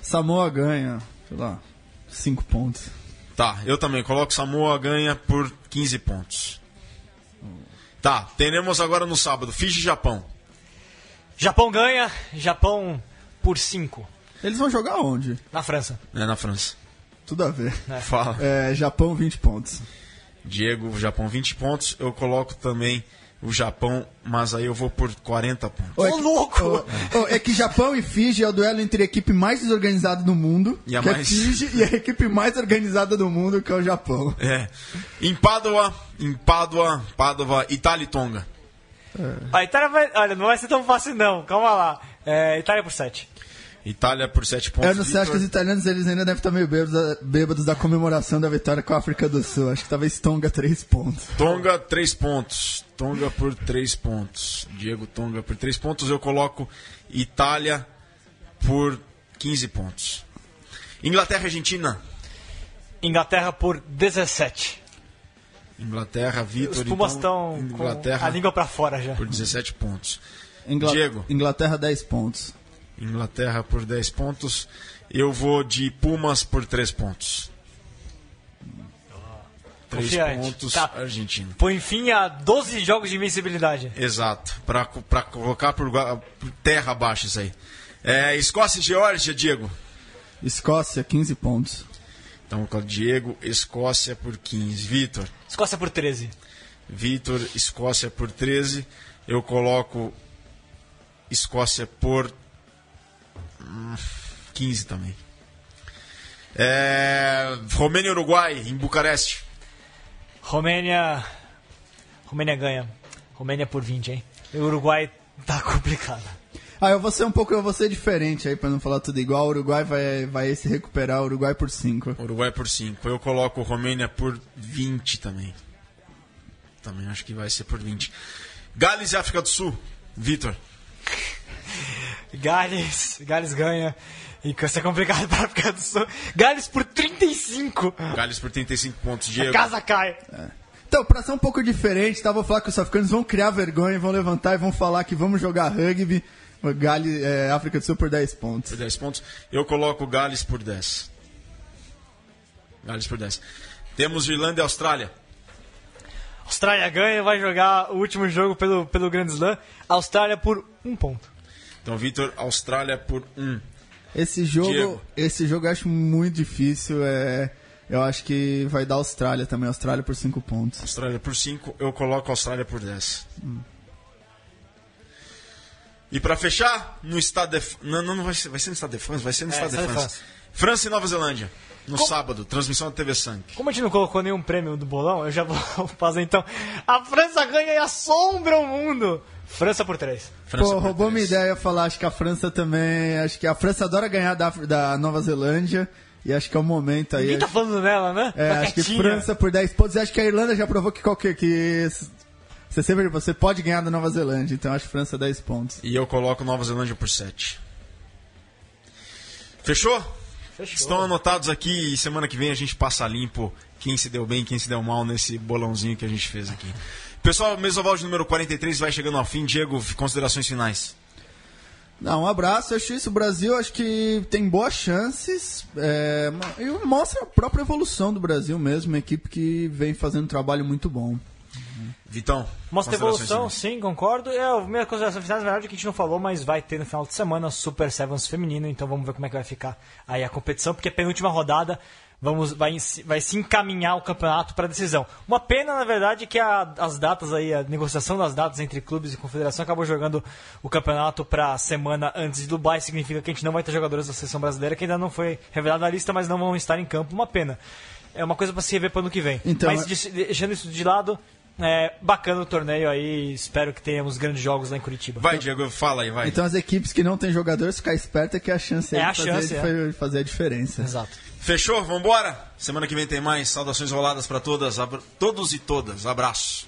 Samoa ganha, sei lá, 5 pontos. tá. Eu também coloco Samoa ganha por 15 pontos. Tá, teremos agora no sábado Fiji e Japão. Japão ganha, Japão por 5. Eles vão jogar onde? Na França. né, na França. Tudo a ver. Fala. É, Japão, 20 pontos. Diego, Japão 20 pontos. Eu coloco também o Japão, mas aí eu vou por 40 pontos. Ô, é que- louco! ô, ô, é que Japão e Fiji é o duelo entre a equipe mais desorganizada do mundo, E a que mais- é Fiji, e a equipe mais organizada do mundo, que é o Japão. É. Em Pádua, em Pádua, Pádua, Itália e Tonga. A Itália vai. Olha, não vai ser tão fácil não, calma lá. É, Itália por 7. Itália por 7 pontos. Eu não sei, acho que os italianos eles ainda devem estar meio bêbados, bêbados da comemoração da vitória com a África do Sul. Acho que talvez Tonga 3 pontos. Tonga, 3 pontos. Tonga por 3 pontos. Diego Tonga por 3 pontos. Eu coloco Itália por 15 pontos. Inglaterra e Argentina. Inglaterra por 17. Inglaterra, Vitor. Os Pumas então, estão com Inglaterra a língua pra fora já. por 17 pontos. Ingla- Diego. Inglaterra 10 pontos. Inglaterra por 10 pontos. Eu vou de Pumas por 3 pontos. 3 Confiante. pontos, Tá. Argentina. Põe fim a 12 jogos de invencibilidade. Exato. Pra, pra colocar por, por terra abaixo isso aí. É, Escócia e Geórgia, Diego. Escócia, 15 pontos. Então, Diego, Escócia por 15. Vitor. Escócia por 13. Vitor, Escócia por 13. Eu coloco Escócia por 15 também. É, Romênia e Uruguai, em Bucareste. Romênia. Romênia ganha. Romênia por 20, hein? E o Uruguai tá complicado. Ah, eu vou ser um pouco, eu vou ser diferente aí, pra não falar tudo igual. O Uruguai vai, vai se recuperar, o Uruguai por 5. Uruguai por 5. Eu coloco Romênia por 20 também. Também acho que vai ser por 20. Gales e África do Sul. Vitor. Gales. Gales ganha. E que vai ser complicado pra África do Sul. Gales por 35. Gales por 35 pontos. A Diego. casa cai. Então, pra ser um pouco diferente, tá? Vou falar que os africanos vão criar vergonha, vão levantar e vão falar que vamos jogar rugby. Gales, é, África do Sul por 10 pontos. por 10 pontos. Eu coloco Gales por 10. Gales por 10. Temos Irlanda e Austrália. Austrália ganha, vai jogar o último jogo pelo, pelo Grand Slam. Austrália por um ponto. Então, Vitor, Austrália por 1. Esse jogo, Diego. esse jogo eu acho muito difícil. É, eu acho que vai dar Austrália também. Austrália por 5 pontos. Austrália por 5. Eu coloco Austrália por 10. E pra fechar, no estado de... Não, não, não vai ser, vai ser no estado de France, vai ser no É, estado de France. França e Nova Zelândia. No sábado, transmissão da TV Sank. Como a gente não colocou nenhum prêmio do bolão, eu já vou fazer então. A França ganha e assombra o mundo. França por 3. França Pô, por roubou três. minha ideia falar. Acho que a França também. Acho que a França adora ganhar da, da Nova Zelândia. E acho que é o momento aí. Ninguém tá falando dela, né? É, Tá acho que. França por 10 pontos. E acho que a Irlanda já provou que qualquer. Que você, sempre, você pode ganhar da Nova Zelândia. Então acho que França 10 pontos. E eu coloco Nova Zelândia por 7. Fechou? Fechou. Estão anotados aqui e semana que vem a gente passa limpo quem se deu bem, quem se deu mal nesse bolãozinho que a gente fez aqui. Pessoal, Mesoval de número 43 vai chegando ao fim. Diego, considerações finais. Não, um abraço. Acho isso. O Brasil acho que tem boas chances. É, e mostra a própria evolução do Brasil mesmo. Uma equipe que vem fazendo um trabalho muito bom. Vitão. Mostra evolução, finais. sim, concordo. É, a minha consideração final, na verdade, é que a gente não falou, mas vai ter no final de semana Super Sevens feminino, então vamos ver como é que vai ficar aí a competição, porque é a penúltima rodada vamos vai, vai se encaminhar o campeonato para decisão. Uma pena, na verdade, que a, as datas aí, a negociação das datas entre clubes e confederação acabou jogando o campeonato para a semana antes de Dubai. Significa que a gente não vai ter jogadores da seleção brasileira que ainda não foi revelada na lista, mas não vão estar em campo. Uma pena. É uma coisa para se rever para o ano que vem. Então, mas de- deixando isso de lado, é bacana o torneio aí. Espero que tenhamos grandes jogos lá em Curitiba. Vai, Diego, fala aí, vai. Então as equipes que não têm jogadores, ficar esperta que é a chance É aí a de fazer, chance, de é. fa- fazer a diferença. Exato. Fechou? Vambora? Semana que vem tem mais. Saudações roladas para todas, todos e todas. Abraço.